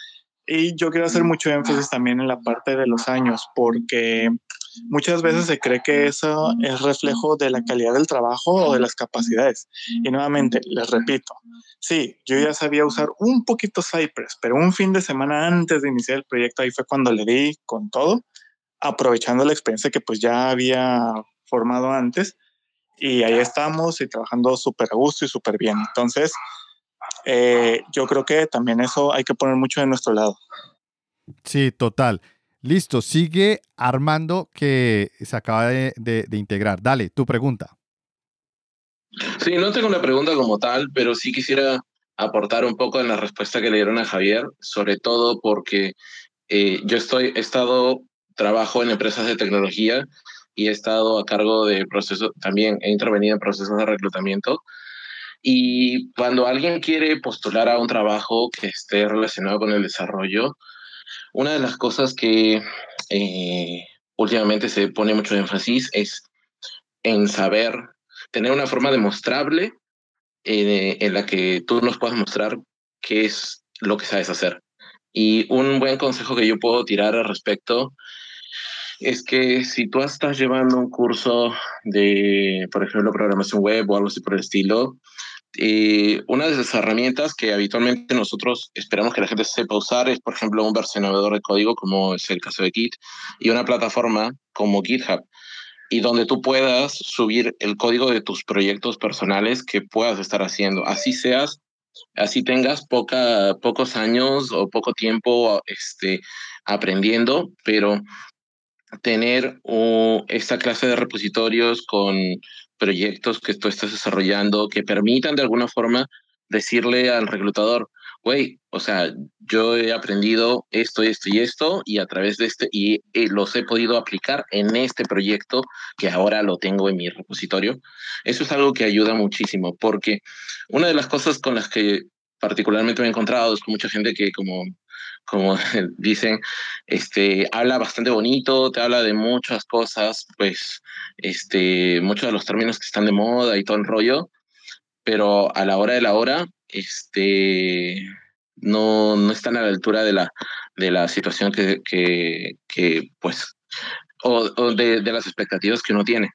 Y yo quiero hacer mucho énfasis también en la parte de los años, porque muchas veces se cree que eso es reflejo de la calidad del trabajo o de las capacidades. Y nuevamente, les repito, sí, yo ya sabía usar un poquito Cypress, pero un fin de semana antes de iniciar el proyecto, ahí fue cuando le di con todo, aprovechando la experiencia que pues ya había formado antes. Y ahí estamos y trabajando súper a gusto y súper bien. Entonces, eh, yo creo que también eso hay que poner mucho de nuestro lado. Sí, total. Listo, sigue Armando que se acaba de, integrar. Dale, tu pregunta. Sí, no tengo una pregunta como tal, pero sí quisiera aportar un poco en la respuesta que le dieron a Javier, sobre todo porque eh, yo estoy, he estado, trabajo en empresas de tecnología y he estado a cargo de procesos, también he intervenido en procesos de reclutamiento. Y cuando alguien quiere postular a un trabajo que esté relacionado con el desarrollo, una de las cosas que eh, últimamente se pone mucho énfasis es en saber, tener una forma demostrable eh, en la que tú nos puedas mostrar qué es lo que sabes hacer. Y un buen consejo que yo puedo tirar al respecto es que si tú estás llevando un curso de, por ejemplo, programación web o algo así por el estilo, eh, una de las herramientas que habitualmente nosotros esperamos que la gente sepa usar es, por ejemplo, un versionador de código, como es el caso de Git, y una plataforma como GitHub, y donde tú puedas subir el código de tus proyectos personales que puedas estar haciendo. Así seas, así tengas poca, pocos años o poco tiempo este, aprendiendo, pero tener esta clase de repositorios con proyectos que tú estás desarrollando que permitan de alguna forma decirle al reclutador, güey, o sea, yo he aprendido esto, esto y esto, y a través de este, y, los he podido aplicar en este proyecto que ahora lo tengo en mi repositorio. Eso es algo que ayuda muchísimo, porque una de las cosas con las que particularmente me he encontrado es con mucha gente que como como (laughs) dicen, este, habla bastante bonito, te habla de muchas cosas, pues, este, muchos de los términos que están de moda y todo el rollo, pero a la hora de la hora, este, no, no están a la altura de la, de la situación que, que, que pues, o, de, de, las expectativas que uno tiene.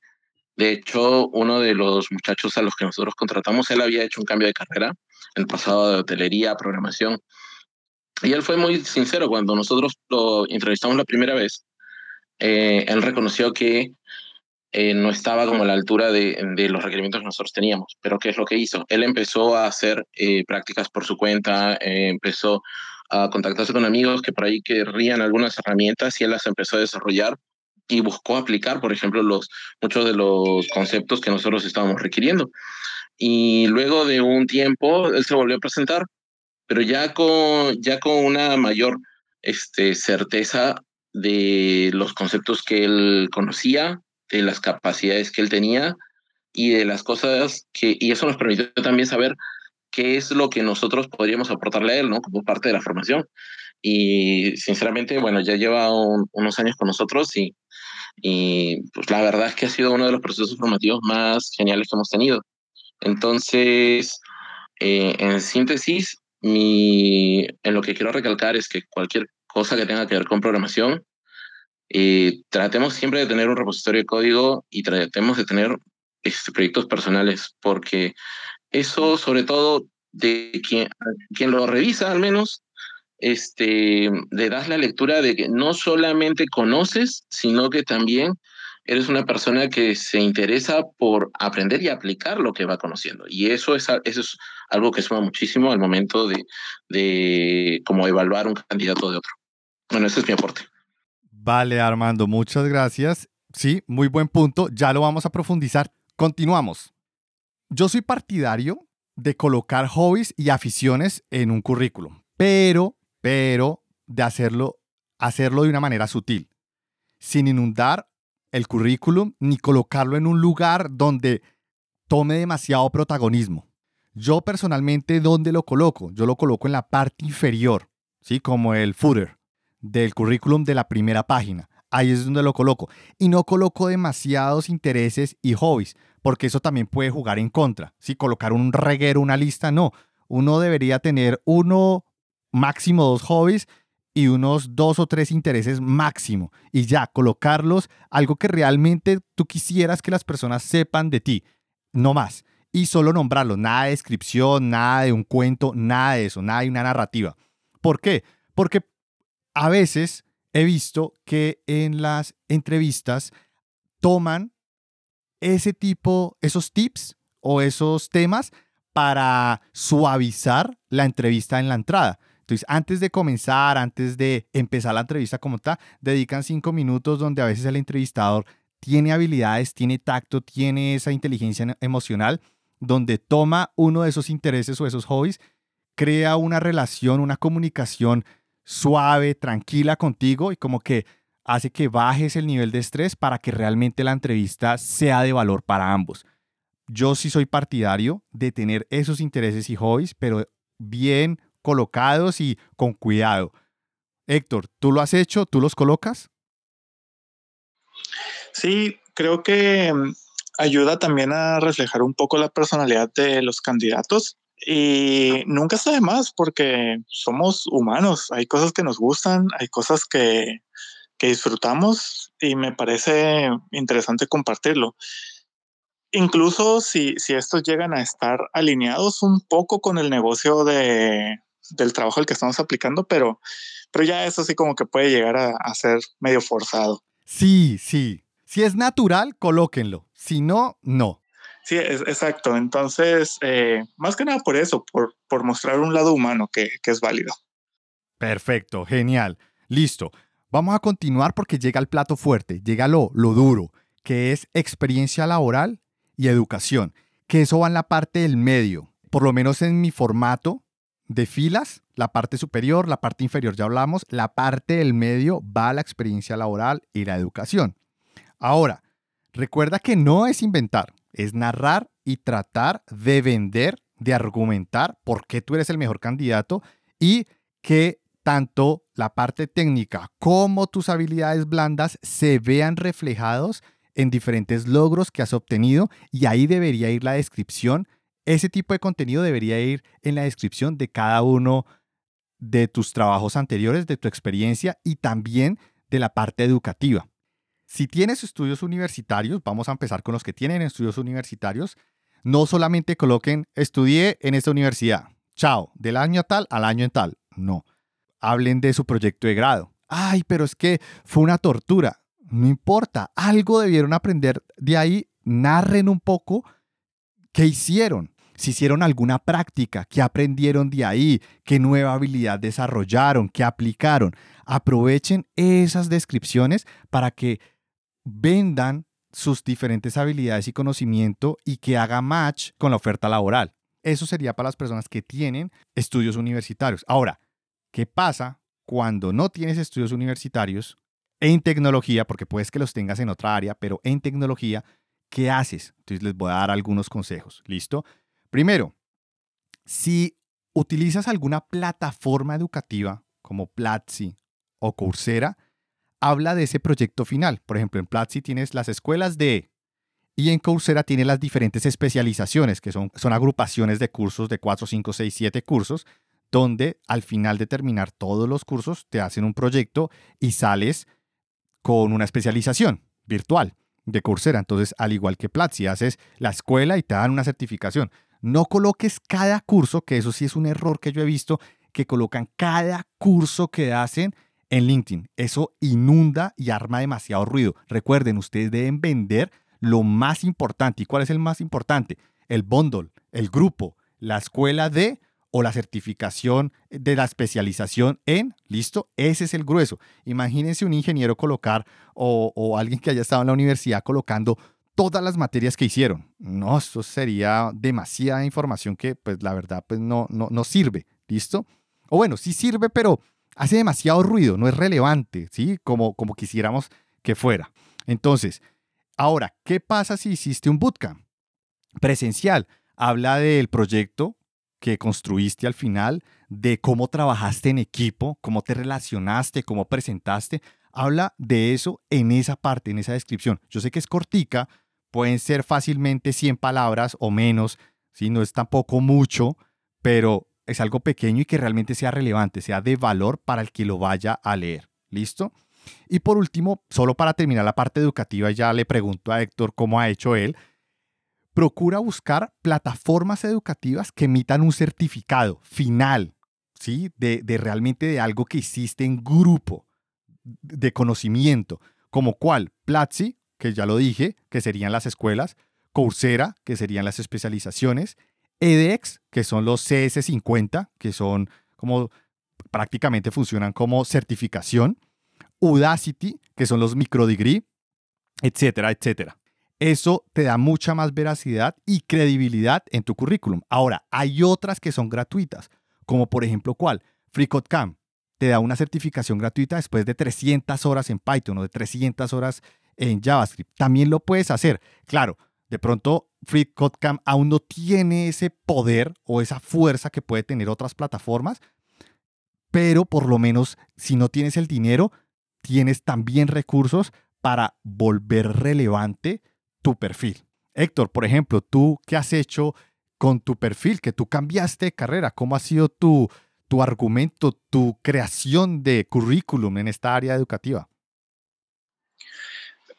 De hecho, uno de los muchachos a los que nosotros contratamos, él había hecho un cambio de carrera, el pasado de hotelería, programación, y él fue muy sincero cuando nosotros lo entrevistamos la primera vez. Eh, él reconoció que eh, no estaba como a la altura de, los requerimientos que nosotros teníamos. Pero ¿qué es lo que hizo? Él empezó a hacer eh, prácticas por su cuenta, empezó a contactarse con amigos que por ahí querrían algunas herramientas y él las empezó a desarrollar y buscó aplicar, por ejemplo, los, muchos de los conceptos que nosotros estábamos requiriendo. Y luego de un tiempo, él se volvió a presentar, pero ya con, ya con una mayor este, certeza de los conceptos que él conocía, de las capacidades que él tenía y de las cosas que, y eso nos permitió también saber qué es lo que nosotros podríamos aportarle a él, ¿no? Como parte de la formación. Y sinceramente, bueno, ya lleva unos años con nosotros y, y pues la verdad es que ha sido uno de los procesos formativos más geniales que hemos tenido. Entonces, eh, en síntesis, mi, en lo que quiero recalcar es que cualquier cosa que tenga que ver con programación, eh, tratemos siempre de tener un repositorio de código y tratemos de tener este, proyectos personales, porque eso, sobre todo, de quien, quien lo revisa al menos, este, le das la lectura de que no solamente conoces, sino que también eres una persona que se interesa por aprender y aplicar lo que va conociendo. Y eso es, eso es algo que suma muchísimo al momento de, de como evaluar un candidato de otro. Bueno, ese es mi aporte. Vale, Armando, muchas gracias. Sí, muy buen punto. Ya lo vamos a profundizar. Continuamos. Yo soy partidario de colocar hobbies y aficiones en un currículum, pero, pero de hacerlo, hacerlo de una manera sutil, sin inundar el currículum ni colocarlo en un lugar donde tome demasiado protagonismo. Yo personalmente, ¿dónde lo coloco? Yo lo coloco en la parte inferior, ¿sí? Como el footer del currículum de la primera página. Ahí es donde lo coloco. Y no coloco demasiados intereses y hobbies, porque eso también puede jugar en contra. Si colocar un reguero, una lista, no. Uno debería tener uno, máximo dos hobbies y unos dos o tres intereses máximo y ya colocarlos algo que realmente tú quisieras que las personas sepan de ti, no más. Y solo nombrarlos, nada de descripción, nada de un cuento, nada de eso, nada de una narrativa. ¿Por qué? Porque a veces he visto que en las entrevistas toman ese tipo, esos tips o esos temas para suavizar la entrevista en la entrada. Entonces, antes de comenzar, antes de empezar la entrevista como tal, dedican cinco minutos donde a veces el entrevistador tiene habilidades, tiene tacto, tiene esa inteligencia emocional, donde toma uno de esos intereses o esos hobbies, crea una relación, una comunicación suave, tranquila contigo y como que hace que bajes el nivel de estrés para que realmente la entrevista sea de valor para ambos. Yo sí soy partidario de tener esos intereses y hobbies, pero bien colocados y con cuidado. Héctor, ¿tú lo has hecho? ¿Tú los colocas? Sí, creo que mm, ayuda también a reflejar un poco la personalidad de los candidatos y nunca está de más porque somos humanos, hay cosas que nos gustan, hay cosas que, que disfrutamos y me parece interesante compartirlo. Incluso si, si estos llegan a estar alineados un poco con el negocio de, del trabajo al que estamos aplicando, pero, pero ya eso sí como que puede llegar a, ser medio forzado. Sí, sí. Si es natural, colóquenlo. Si no, no. Sí, es, exacto. Entonces, eh, más que nada por eso, por, por mostrar un lado humano que, que es válido. Perfecto, genial. Listo. Vamos a continuar porque llega el plato fuerte, llega lo, lo duro, que es experiencia laboral y educación, que eso va en la parte del medio. Por lo menos en mi formato, de filas, la parte superior, la parte inferior ya hablamos, la parte del medio va a la experiencia laboral y la educación. Ahora, recuerda que no es inventar, es narrar y tratar de vender, de argumentar por qué tú eres el mejor candidato y que tanto la parte técnica como tus habilidades blandas se vean reflejados en diferentes logros que has obtenido y ahí debería ir la descripción. Ese tipo de contenido debería ir en la descripción de cada uno de tus trabajos anteriores, de tu experiencia y también de la parte educativa. Si tienes estudios universitarios, vamos a empezar con los que tienen estudios universitarios, no solamente coloquen estudié en esta universidad, chao, del año tal al año en tal, no hablen de su proyecto de grado. Ay, pero es que fue una tortura. No importa, algo debieron aprender de ahí, narren un poco qué hicieron, si hicieron alguna práctica, qué aprendieron de ahí, qué nueva habilidad desarrollaron, qué aplicaron. Aprovechen esas descripciones para que vendan sus diferentes habilidades y conocimiento y que haga match con la oferta laboral. Eso sería para las personas que tienen estudios universitarios. Ahora, ¿Qué pasa cuando no tienes estudios universitarios en tecnología? Porque puedes que los tengas en otra área, pero en tecnología, ¿qué haces? Entonces les voy a dar algunos consejos. ¿Listo? Primero, si utilizas alguna plataforma educativa como Platzi o Coursera, habla de ese proyecto final. Por ejemplo, en Platzi tienes las escuelas de y en Coursera tiene las diferentes especializaciones, que son, son agrupaciones de cursos de 4, 5, 6, 7 cursos, donde al final de terminar todos los cursos te hacen un proyecto y sales con una especialización virtual de Coursera. Entonces, al igual que Platzi, haces la escuela y te dan una certificación. No coloques cada curso, que eso sí es un error que yo he visto, que colocan cada curso que hacen en LinkedIn. Eso inunda y arma demasiado ruido. Recuerden, ustedes deben vender lo más importante. ¿Y cuál es el más importante? El bundle, el grupo, la escuela de o la certificación de la especialización en, listo, ese es el grueso. Imagínense un ingeniero colocar o, alguien que haya estado en la universidad colocando todas las materias que hicieron. No, eso sería demasiada información que pues la verdad pues no, no, no sirve, ¿listo? O bueno, sí sirve, pero hace demasiado ruido, no es relevante, ¿sí? Como, como quisiéramos que fuera. Entonces, ahora, ¿qué pasa si hiciste un bootcamp presencial? Habla del proyecto que construiste al final, de cómo trabajaste en equipo, cómo te relacionaste, cómo presentaste. Habla de eso en esa parte, en esa descripción. Yo sé que es cortica, pueden ser fácilmente 100 palabras o menos, si no es tampoco mucho, pero es algo pequeño y que realmente sea relevante, sea de valor para el que lo vaya a leer. ¿Listo? Y por último, solo para terminar la parte educativa, ya le pregunto a Héctor cómo ha hecho él procura buscar plataformas educativas que emitan un certificado final, ¿sí? De, realmente de algo que hiciste en grupo, de conocimiento, como cuál, Platzi, que ya lo dije, que serían las escuelas, Coursera, que serían las especializaciones, edX, que son los CS50, que son como prácticamente funcionan como certificación, Udacity, que son los microdegree, etcétera, etcétera. Eso te da mucha más veracidad y credibilidad en tu currículum. Ahora, hay otras que son gratuitas, como por ejemplo, ¿cuál? FreeCodeCamp te da una certificación gratuita después de 300 horas en Python o de 300 horas en JavaScript. También lo puedes hacer. Claro, de pronto FreeCodeCamp aún no tiene ese poder o esa fuerza que puede tener otras plataformas, pero por lo menos si no tienes el dinero, tienes también recursos para volver relevante tu perfil. Héctor, por ejemplo, tú qué has hecho con tu perfil, que tú cambiaste de carrera, ¿cómo ha sido tu, tu argumento, tu creación de currículum en esta área educativa?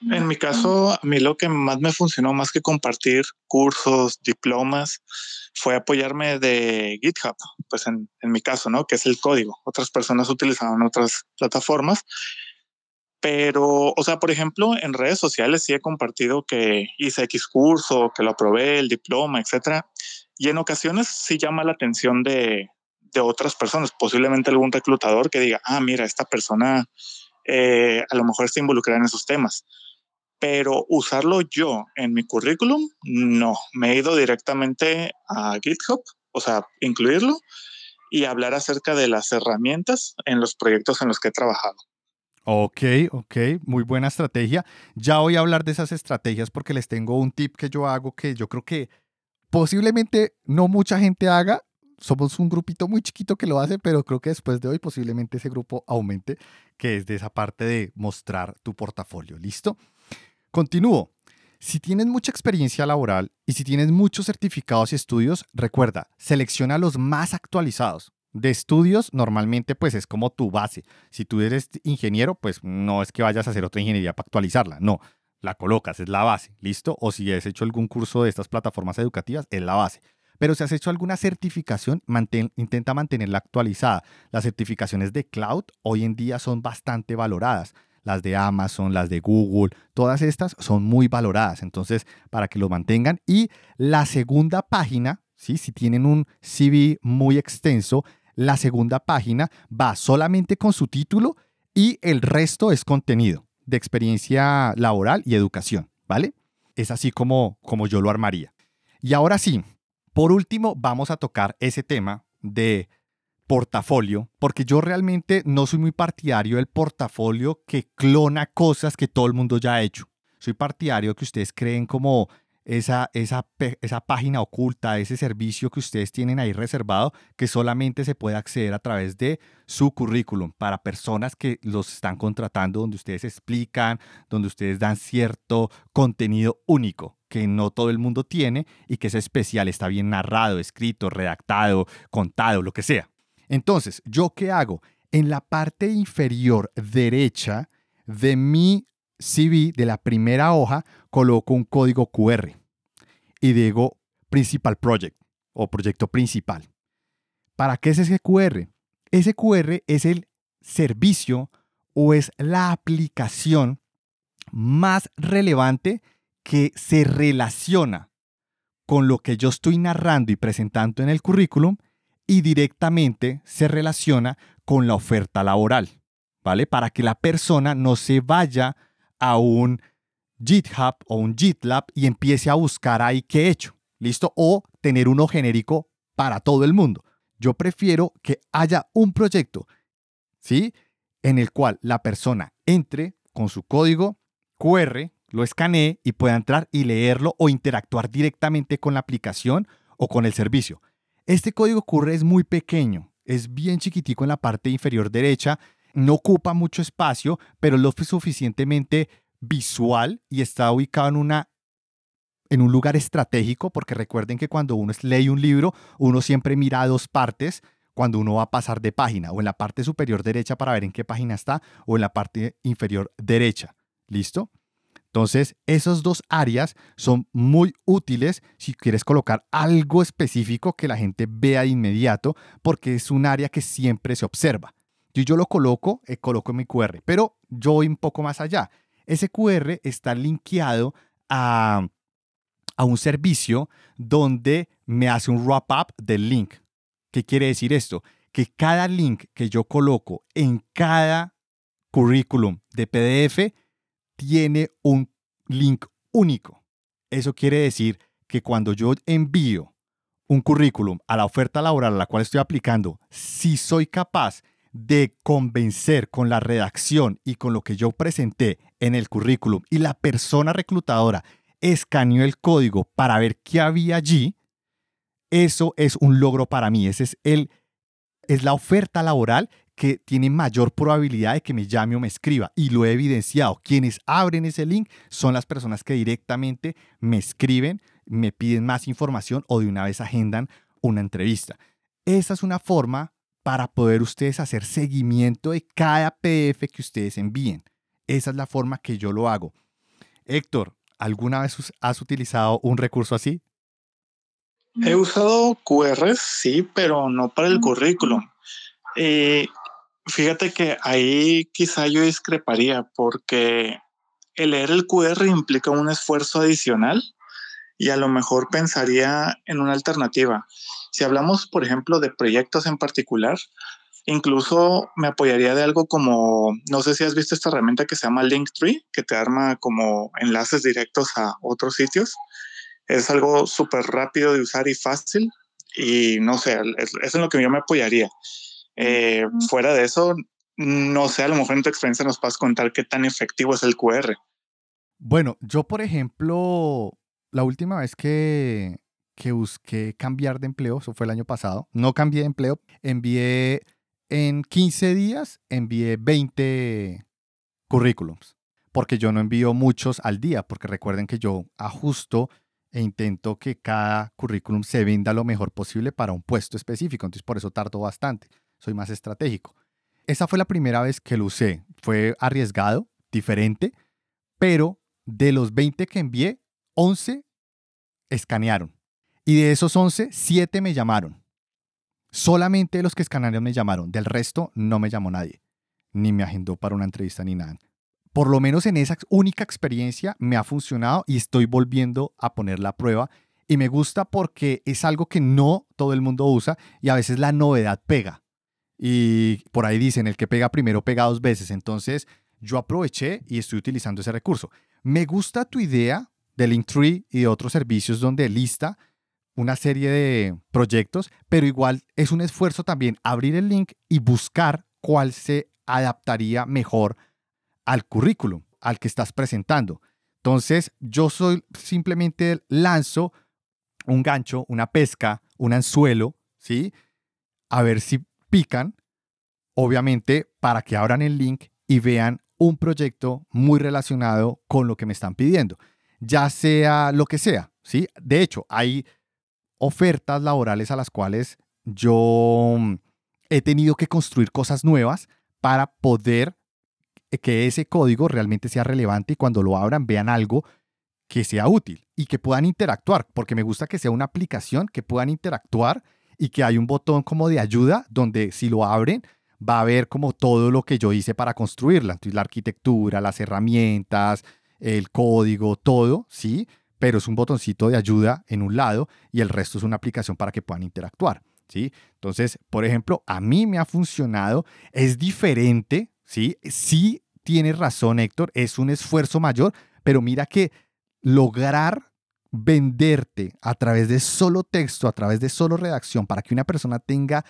En mi caso, a mí lo que más me funcionó, más que compartir cursos, diplomas, fue apoyarme de GitHub, pues en, en mi caso, ¿no? Que es el código. Otras personas utilizaban otras plataformas pero, o sea, por ejemplo, en redes sociales sí he compartido que hice X curso, que lo aprobé, el diploma, etcétera. Y en ocasiones sí llama la atención de, de otras personas, posiblemente algún reclutador que diga, ah, mira, esta persona eh, a lo mejor está involucrada en esos temas. Pero usarlo yo en mi currículum, no. Me he ido directamente a GitHub, o sea, incluirlo y hablar acerca de las herramientas en los proyectos en los que he trabajado. Ok, ok, muy buena estrategia. Ya voy a hablar de esas estrategias porque les tengo un tip que yo hago que yo creo que posiblemente no mucha gente haga. Somos un grupito muy chiquito que lo hace, pero creo que después de hoy posiblemente ese grupo aumente, que es de esa parte de mostrar tu portafolio. ¿Listo? Continúo. Si tienes mucha experiencia laboral y si tienes muchos certificados y estudios, recuerda, selecciona los más actualizados de estudios normalmente pues es como tu base. Si tú eres ingeniero, pues no es que vayas a hacer otra ingeniería para actualizarla, no, la colocas, es la base, ¿listo? O si has hecho algún curso de estas plataformas educativas, es la base. Pero si has hecho alguna certificación, intenta mantenerla actualizada. Las certificaciones de cloud hoy en día son bastante valoradas. Las de Amazon, las de Google, todas estas son muy valoradas. Entonces, para que lo mantengan. Y la segunda página, si tienen un CV muy extenso, la segunda página va solamente con su título y el resto es contenido de experiencia laboral y educación, ¿vale? Es así como, como yo lo armaría. Y ahora sí, por último, vamos a tocar ese tema de portafolio, porque yo realmente no soy muy partidario del portafolio que clona cosas que todo el mundo ya ha hecho. Soy partidario que ustedes creen como esa, esa, esa página oculta, ese servicio que ustedes tienen ahí reservado, que solamente se puede acceder a través de su currículum para personas que los están contratando, donde ustedes explican, donde ustedes dan cierto contenido único que no todo el mundo tiene y que es especial, está bien narrado, escrito, redactado, contado, lo que sea. Entonces, ¿yo qué hago? En la parte inferior derecha de mi CV, de la primera hoja, coloco un código QR y digo Principal Project o proyecto principal. ¿Para qué es ese QR? Ese QR es el servicio o es la aplicación más relevante que se relaciona con lo que yo estoy narrando y presentando en el currículum y directamente se relaciona con la oferta laboral, ¿vale? Para que la persona no se vaya a un GitHub o un GitLab y empiece a buscar ahí qué he hecho, ¿listo? O tener uno genérico para todo el mundo. Yo prefiero que haya un proyecto, ¿sí? En el cual la persona entre con su código QR, lo escanee y pueda entrar y leerlo o interactuar directamente con la aplicación o con el servicio. Este código QR es muy pequeño, es bien chiquitico en la parte inferior derecha, no ocupa mucho espacio, pero lo suficientemente visual y está ubicado en una en un lugar estratégico, porque recuerden que cuando uno lee un libro, uno siempre mira a dos partes cuando uno va a pasar de página, o en la parte superior derecha para ver en qué página está, o en la parte inferior derecha. ¿Listo? Entonces, esas dos áreas son muy útiles si quieres colocar algo específico que la gente vea de inmediato, porque es un área que siempre se observa. Yo, yo lo coloco, eh, coloco en mi QR, pero yo voy un poco más allá. Ese QR está linkeado a, a un servicio donde me hace un wrap-up del link. ¿Qué quiere decir esto? Que cada link que yo coloco en cada currículum de PDF tiene un link único. Eso quiere decir que cuando yo envío un currículum a la oferta laboral a la cual estoy aplicando, si soy capaz de convencer con la redacción y con lo que yo presenté en el currículum y la persona reclutadora escaneó el código para ver qué había allí, eso es un logro para mí. Ese es el es la oferta laboral que tiene mayor probabilidad de que me llame o me escriba y lo he evidenciado. Quienes abren ese link son las personas que directamente me escriben, me piden más información o de una vez agendan una entrevista. Esa es una forma para poder ustedes hacer seguimiento de cada PDF que ustedes envíen. Esa es la forma que yo lo hago. Héctor, ¿alguna vez has utilizado un recurso así? He usado QRs, sí, pero no para el currículum. Y fíjate que ahí quizá yo discreparía porque el leer el QR implica un esfuerzo adicional y a lo mejor pensaría en una alternativa. Si hablamos, por ejemplo, de proyectos en particular, incluso me apoyaría de algo como, no sé si has visto esta herramienta que se llama Linktree, que te arma como enlaces directos a otros sitios. Es algo súper rápido de usar y fácil. y no sé, es, en lo que yo me apoyaría. Eh, fuera de eso, no sé, a lo mejor en tu experiencia nos puedes contar qué tan efectivo es el QR. Bueno, yo por ejemplo, la última vez que, que busqué cambiar de empleo, eso fue el año pasado, no cambié de empleo, envié en 15 días, envié 20 currículums, porque yo no envío muchos al día, porque recuerden que yo ajusto e intento que cada currículum se venda lo mejor posible para un puesto específico, entonces por eso tardo bastante, soy más estratégico. Esa fue la primera vez que lo usé, fue arriesgado, diferente, pero de los 20 que envié, 11 escanearon. Y de esos 11, 7 me llamaron. Solamente los que escanearon me llamaron. Del resto, no me llamó nadie. Ni me agendó para una entrevista ni nada. Por lo menos en esa única experiencia me ha funcionado y estoy volviendo a poner la prueba. Y me gusta porque es algo que no todo el mundo usa y a veces la novedad pega. Y por ahí dicen, el que pega primero pega dos veces. Entonces, yo aproveché y estoy utilizando ese recurso. Me gusta tu idea de Linktree y de otros servicios donde lista una serie de proyectos, pero igual es un esfuerzo también abrir el link y buscar cuál se adaptaría mejor al currículum, al que estás presentando. Entonces, yo soy simplemente lanzo un gancho, una pesca, un anzuelo, ¿sí? A ver si pican, obviamente, para que abran el link y vean un proyecto muy relacionado con lo que me están pidiendo, ya sea lo que sea, ¿sí? De hecho, hay ofertas laborales a las cuales yo mm, he tenido que construir cosas nuevas para poder que ese código realmente sea relevante y cuando lo abran vean algo que sea útil y que puedan interactuar, porque me gusta que sea una aplicación que puedan interactuar y que hay un botón como de ayuda donde si lo abren va a ver como todo lo que yo hice para construirla. Entonces, la arquitectura, las herramientas, el código, todo, ¿sí? Pero es un botoncito de ayuda en un lado y el resto es una aplicación para que puedan interactuar, ¿sí? Entonces, por ejemplo, a mí me ha funcionado, es diferente, ¿sí? Sí tienes razón, Héctor, es un esfuerzo mayor, pero mira que lograr venderte a través de solo texto, a través de solo redacción, para que una persona tenga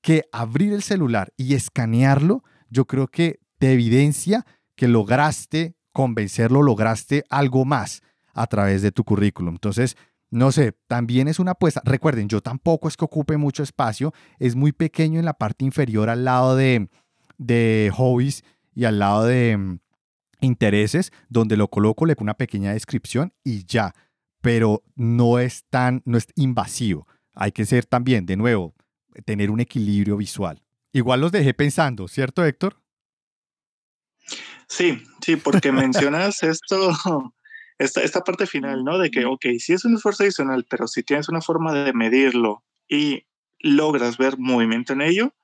que abrir el celular y escanearlo, yo creo que te evidencia que lograste convencerlo, lograste algo más a través de tu currículum. Entonces, no sé, también es una apuesta. Recuerden, yo tampoco es que ocupe mucho espacio, es muy pequeño en la parte inferior al lado de, de hobbies y al lado de mm, intereses, donde lo coloco, le pongo una pequeña descripción y ya, pero no es tan, no es invasivo. Hay que ser también, de nuevo, tener un equilibrio visual. Igual los dejé pensando, ¿cierto, Héctor? Sí, sí, porque (laughs) mencionas esto, esta, esta parte final, ¿no? De que, ok, sí es un esfuerzo adicional, pero si tienes una forma de medirlo y logras ver movimiento en ello,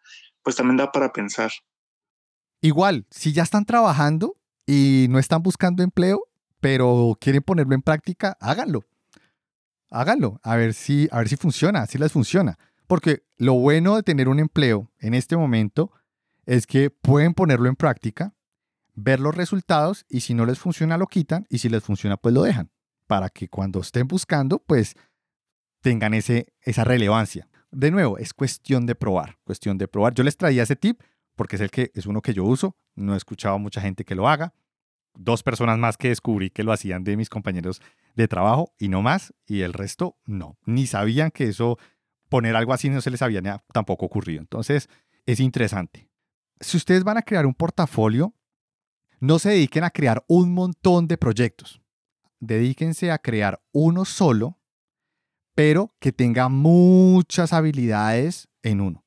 pues también da para pensar. Igual, si ya están trabajando y no están buscando empleo, pero quieren ponerlo en práctica, háganlo. Háganlo, a ver si, a ver si funciona, si les funciona. Porque lo bueno de tener un empleo en este momento es que pueden ponerlo en práctica, ver los resultados y si no les funciona lo quitan y si les funciona pues lo dejan para que cuando estén buscando pues tengan ese, esa relevancia. De nuevo, es cuestión de probar, cuestión de probar. Yo les traía ese tip porque es el que es uno que yo uso, no he escuchado a mucha gente que lo haga. Dos personas más que descubrí que lo hacían de mis compañeros de trabajo y no más, y el resto no, ni sabían que eso poner algo así no se les había tampoco ocurrido. Entonces, es interesante. Si ustedes van a crear un portafolio, no se dediquen a crear un montón de proyectos. Dedíquense a crear uno solo, pero que tenga muchas habilidades en uno.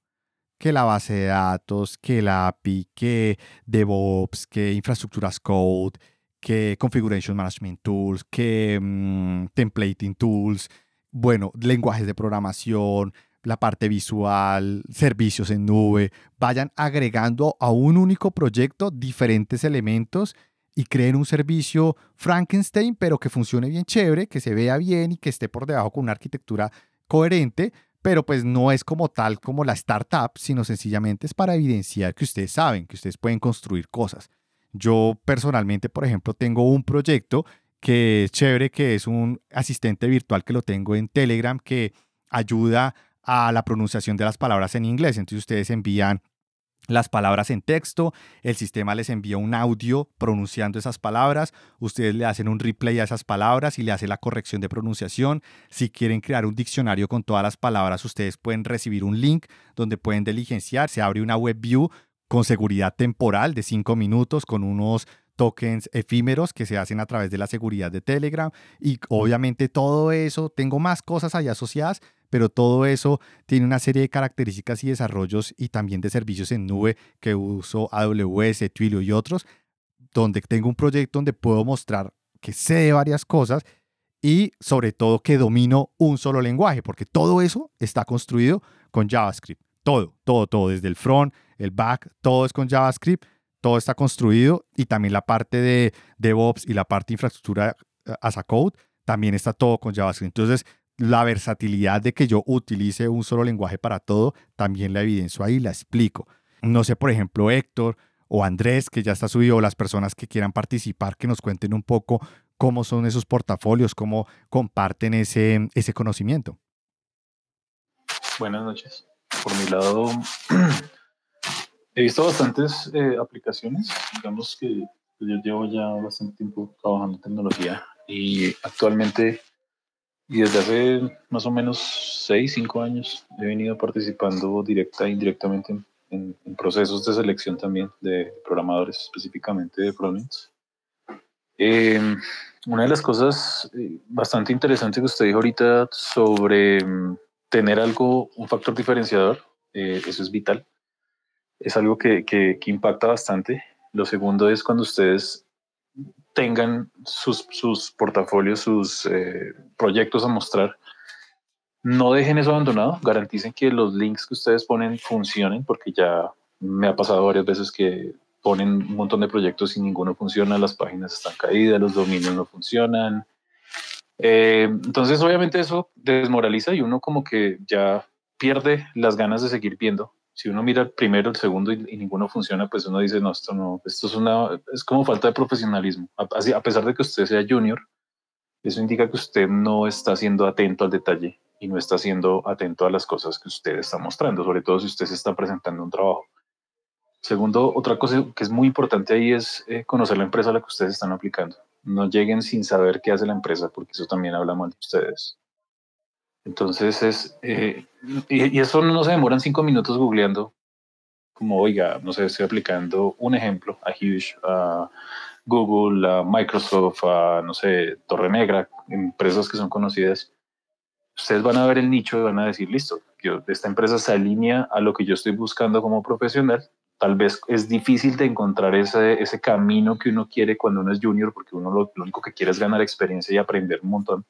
Que la base de datos, que la API, que DevOps, que infraestructuras code, que configuration management tools, que mm, templating tools, bueno, lenguajes de programación, la parte visual, servicios en nube, vayan agregando a un único proyecto diferentes elementos y creen un servicio Frankenstein, pero que funcione bien chévere, que se vea bien y que esté por debajo con una arquitectura coherente, pero pues no es como tal como la startup, sino sencillamente es para evidenciar que ustedes saben que ustedes pueden construir cosas. Yo personalmente, por ejemplo, tengo un proyecto que es chévere, que es un asistente virtual que lo tengo en Telegram, que ayuda a la pronunciación de las palabras en inglés. Entonces ustedes envían las palabras en texto, el sistema les envía un audio pronunciando esas palabras, ustedes le hacen un replay a esas palabras y le hace la corrección de pronunciación. Si quieren crear un diccionario con todas las palabras, ustedes pueden recibir un link donde pueden diligenciar, se abre una web view con seguridad temporal de cinco minutos, con unos tokens efímeros que se hacen a través de la seguridad de Telegram y obviamente todo eso, tengo más cosas allá asociadas, pero todo eso tiene una serie de características y desarrollos y también de servicios en nube que uso AWS, Twilio y otros, donde tengo un proyecto donde puedo mostrar que sé de varias cosas y sobre todo que domino un solo lenguaje, porque todo eso está construido con JavaScript. Todo, todo, todo, desde el front, el back, todo es con JavaScript todo está construido y también la parte de DevOps y la parte de infraestructura eh, as a code, también está todo con JavaScript. Entonces, la versatilidad de que yo utilice un solo lenguaje para todo, también la evidencio ahí, la explico. No sé, por ejemplo, Héctor o Andrés, que ya está subido, o las personas que quieran participar, que nos cuenten un poco cómo son esos portafolios, cómo comparten ese, ese conocimiento. Buenas noches. Por mi lado, (clears throat) He visto bastantes eh, aplicaciones, digamos que yo llevo ya bastante tiempo trabajando en tecnología y actualmente y desde hace más o menos 6, 5 años he venido participando directa e indirectamente en, procesos de selección también de programadores, específicamente de frontends. Em, una de las cosas eh, bastante interesantes que usted dijo ahorita sobre mm, tener algo, un factor diferenciador, eh, eso es vital es algo que, que, impacta bastante. Lo segundo es cuando ustedes tengan sus, sus portafolios, sus eh, proyectos a mostrar, no dejen eso abandonado, garanticen que los links que ustedes ponen funcionen, porque ya me ha pasado varias veces que ponen un montón de proyectos y ninguno funciona, las páginas están caídas, los dominios no funcionan. Eh, entonces, obviamente eso desmoraliza y uno como que ya pierde las ganas de seguir viendo si uno mira el primero, el segundo y, ninguno funciona, pues uno dice, no, esto no, esto es una, es como falta de profesionalismo. A, a pesar de que usted sea junior, eso indica que usted no está siendo atento al detalle y no está siendo atento a las cosas que usted está mostrando, sobre todo si usted se está presentando un trabajo. Segundo, otra cosa que es muy importante ahí es eh, conocer la empresa a la que ustedes están aplicando. No lleguen sin saber qué hace la empresa, porque eso también habla mal de ustedes. Entonces es, eh, y, eso no se demoran cinco minutos googleando, como, oiga, no sé, estoy aplicando un ejemplo a Huge, a Google, a Microsoft, a, no sé, Torre Negra, empresas que son conocidas. Ustedes van a ver el nicho y van a decir, listo, yo, esta empresa se alinea a lo que yo estoy buscando como profesional. Tal vez es difícil de encontrar ese, ese camino que uno quiere cuando uno es junior, porque uno lo, lo único que quiere es ganar experiencia y aprender un montón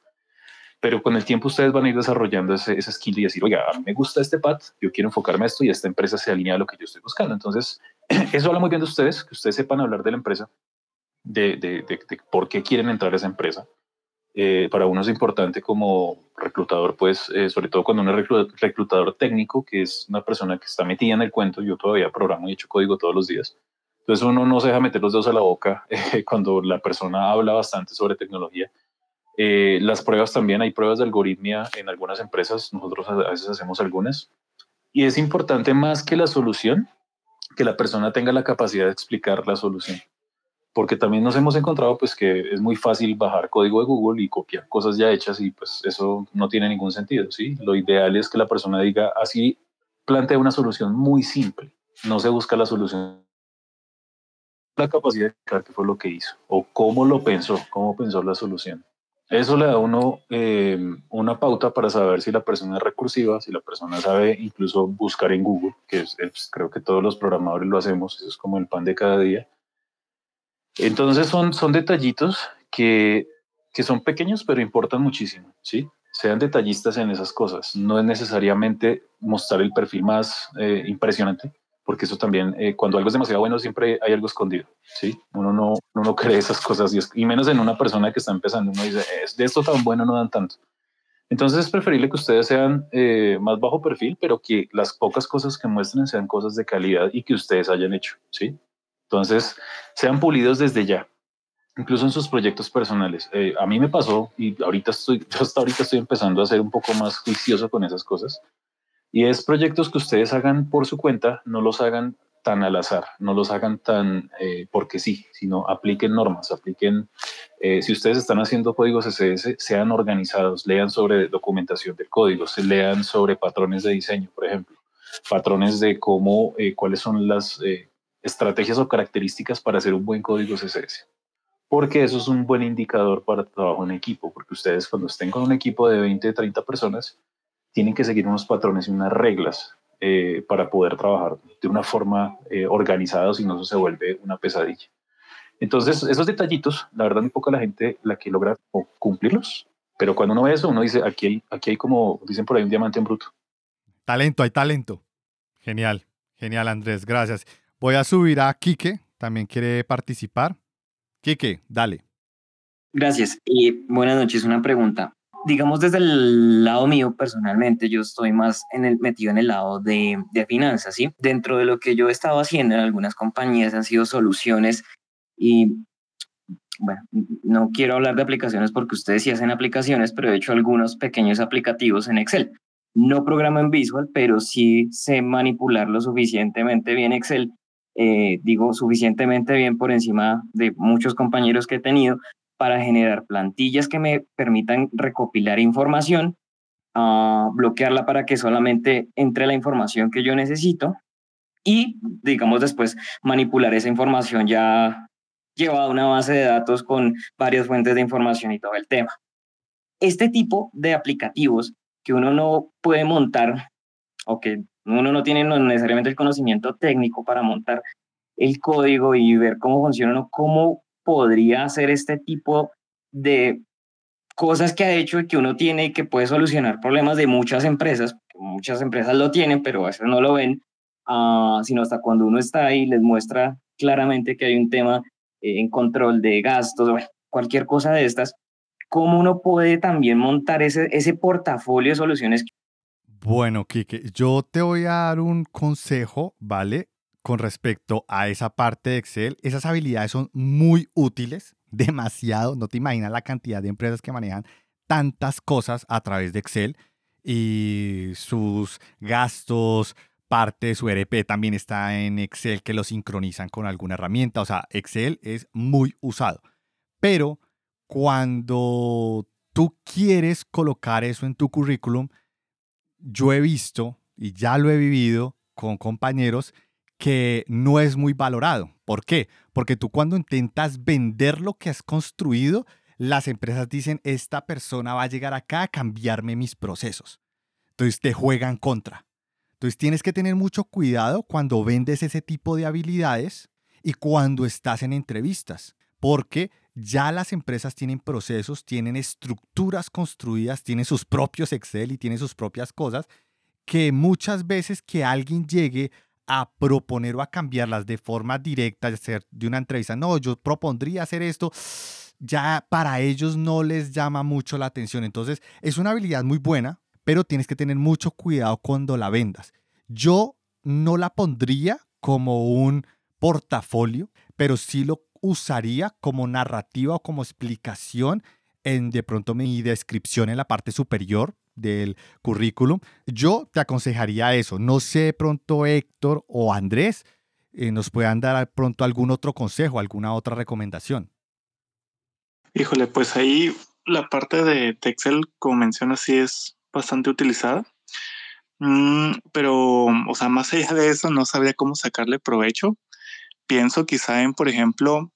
pero con el tiempo ustedes van a ir desarrollando ese, ese skill y decir, oiga, a mí me gusta este path, yo quiero enfocarme a esto y esta empresa se alinea a lo que yo estoy buscando. Entonces, (clears throat) eso habla muy bien de ustedes, que ustedes sepan hablar de la empresa, de, de, de, por qué quieren entrar a esa empresa. Eh, para uno es importante como reclutador, pues, eh, sobre todo cuando uno es reclutador técnico, que es una persona que está metida en el cuento, yo todavía programo y hecho código todos los días. Entonces uno no se deja meter los dedos a la boca (laughs) eh, cuando la persona habla bastante sobre tecnología eh, las pruebas también, hay pruebas de algoritmia en algunas empresas, nosotros a veces hacemos algunas. Y es importante más que la solución, que la persona tenga la capacidad de explicar la solución. Porque también nos hemos encontrado pues que es muy fácil bajar código de Google y copiar cosas ya hechas y pues eso no tiene ningún sentido, ¿sí? Lo ideal es que la persona diga así, plantea una solución muy simple, no se busca la solución la capacidad de explicar qué fue lo que hizo o cómo lo pensó, cómo pensó la solución. Eso le da a uno eh, una pauta para saber si la persona es recursiva, si la persona sabe incluso buscar en Google, que es, creo que todos los programadores lo hacemos, eso es como el pan de cada día. Entonces son, son detallitos que, que son pequeños pero importan muchísimo, ¿sí? Sean detallistas en esas cosas. No es necesariamente mostrar el perfil más eh, impresionante, porque eso también, eh, cuando algo es demasiado bueno, siempre hay algo escondido, ¿sí? Uno no, uno no cree esas cosas, y, menos en una persona que está empezando, uno dice, es de esto tan bueno no dan tanto. Entonces es preferible que ustedes sean eh, más bajo perfil, pero que las pocas cosas que muestren sean cosas de calidad y que ustedes hayan hecho, ¿sí? Entonces, sean pulidos desde ya, incluso en sus proyectos personales. Eh, a mí me pasó, y ahorita estoy, (laughs) yo hasta ahorita estoy empezando a ser un poco más juicioso con esas cosas, Y es proyectos que ustedes hagan por su cuenta, no los hagan tan al azar, no los hagan tan eh, porque sí, sino apliquen normas, apliquen, eh, si ustedes están haciendo códigos SS, sean organizados, lean sobre documentación del código, se lean sobre patrones de diseño, por ejemplo, patrones de cómo, eh, cuáles son las estrategias o características para hacer un buen código CSS. Porque eso es un buen indicador para trabajo en equipo, porque ustedes cuando estén con un equipo de 20, 30 personas, tienen que seguir unos patrones y unas reglas eh, para poder trabajar de una forma eh, organizada, si no eso se vuelve una pesadilla. Entonces, esos detallitos, la verdad, muy poca la gente la que logra cumplirlos, pero cuando uno ve eso, uno dice, aquí hay, aquí hay como, dicen por ahí, un diamante en bruto. Talento, hay talento. Genial, genial, Andrés, gracias. Voy a subir a Quique, también quiere participar. Quique, dale. Gracias y buenas noches. Una pregunta digamos desde el lado mío personalmente, yo estoy más en el, metido en el lado de, de finanzas, ¿sí? Dentro de lo que yo he estado haciendo en algunas compañías han sido soluciones y, bueno, no quiero hablar de aplicaciones porque ustedes sí hacen aplicaciones, pero he hecho algunos pequeños aplicativos en Excel. No programo en Visual, pero sí sé manipular lo suficientemente bien Excel eh, digo, suficientemente bien por encima de muchos compañeros que he tenido para generar plantillas que me permitan recopilar información, uh, bloquearla para que solamente entre la información que yo necesito y, digamos, después manipular esa información ya llevada a una base de datos con varias fuentes de información y todo el tema. Este tipo de aplicativos que uno no puede montar o que uno no tiene necesariamente el conocimiento técnico para montar el código y ver cómo funciona, cómo podría hacer este tipo de cosas que ha hecho y que uno tiene y que puede solucionar problemas de muchas empresas. Muchas empresas lo tienen, pero a veces no lo ven, uh, sino hasta cuando uno está ahí les muestra claramente que hay un tema eh, en control de gastos, cualquier cosa de estas, cómo uno puede también montar ese, ese portafolio de soluciones. Bueno, Kike, yo te voy a dar un consejo, ¿vale? Con respecto a esa parte de Excel. Esas habilidades son muy útiles, (laughs) demasiado. No te imaginas la cantidad de empresas que manejan tantas cosas a través de Excel y sus gastos, parte de su ERP también está en Excel que lo sincronizan con alguna herramienta. O sea, Excel es muy usado. Pero cuando tú quieres colocar eso en tu currículum, yo he visto y ya lo he vivido con compañeros que no es muy valorado. ¿Por qué? Porque tú cuando intentas vender lo que has construido, las empresas dicen, esta persona va a llegar acá a cambiarme mis procesos. Entonces te juegan contra. Entonces tienes que tener mucho cuidado cuando vendes ese tipo de habilidades y cuando estás en entrevistas, porque ya las empresas tienen procesos, tienen estructuras construidas, tienen sus propios Excel y tienen sus propias cosas, que muchas veces que alguien llegue a proponer o a cambiarlas de forma directa, hacer de una entrevista, no, yo propondría hacer esto, ya para ellos no les llama mucho la atención. Entonces, es una habilidad muy buena, pero tienes que tener mucho cuidado cuando la vendas. Yo no la pondría como un portafolio, pero sí lo usaría como narrativa o como explicación en de pronto mi descripción en la parte superior del currículum. Yo te aconsejaría eso. No sé pronto Héctor o Andrés eh, nos puedan dar pronto algún otro consejo, alguna otra recomendación. Híjole, pues ahí la parte de Excel, como mencionas, sí es bastante utilizada. Mm, pero, o sea, más allá de eso, no sabría cómo sacarle provecho. Pienso quizá en, por ejemplo,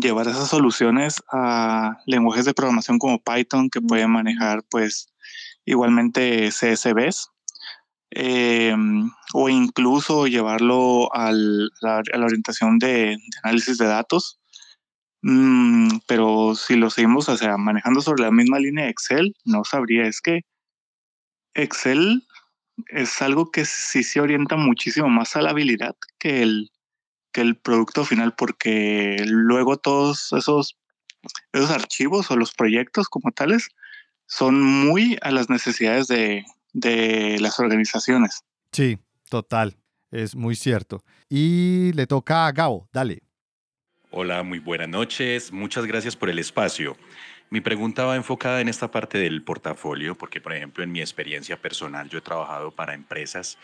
llevar esas soluciones a lenguajes de programación como Python que puede manejar, pues, igualmente CSVs, em, o incluso llevarlo a la orientación de, análisis de datos. Mm, pero si lo seguimos, o sea, manejando sobre la misma línea de Excel, no sabría. Es que Excel es algo que sí se orienta muchísimo más a la habilidad que el, que el producto final, porque luego todos esos, esos archivos o los proyectos como tales son muy a las necesidades de, de las organizaciones. Sí, total, es muy cierto. Y le toca a Gabo, dale. Hola, muy buenas noches. Muchas gracias por el espacio. Mi pregunta va enfocada en esta parte del portafolio, porque por ejemplo en mi experiencia personal yo he trabajado para empresas.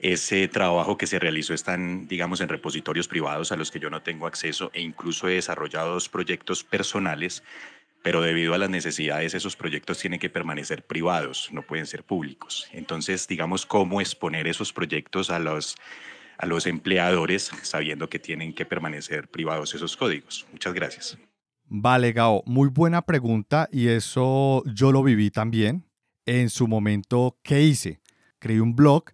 Ese trabajo que se realizó están, digamos, en repositorios privados a los que yo no tengo acceso e incluso he desarrollado dos proyectos personales, pero debido a las necesidades esos proyectos tienen que permanecer privados, no pueden ser públicos. Entonces, digamos, cómo exponer esos proyectos a los a los empleadores sabiendo que tienen que permanecer privados esos códigos. Muchas gracias. Vale, Gao, muy buena pregunta y eso yo lo viví también. En su momento, ¿qué hice? Creé un blog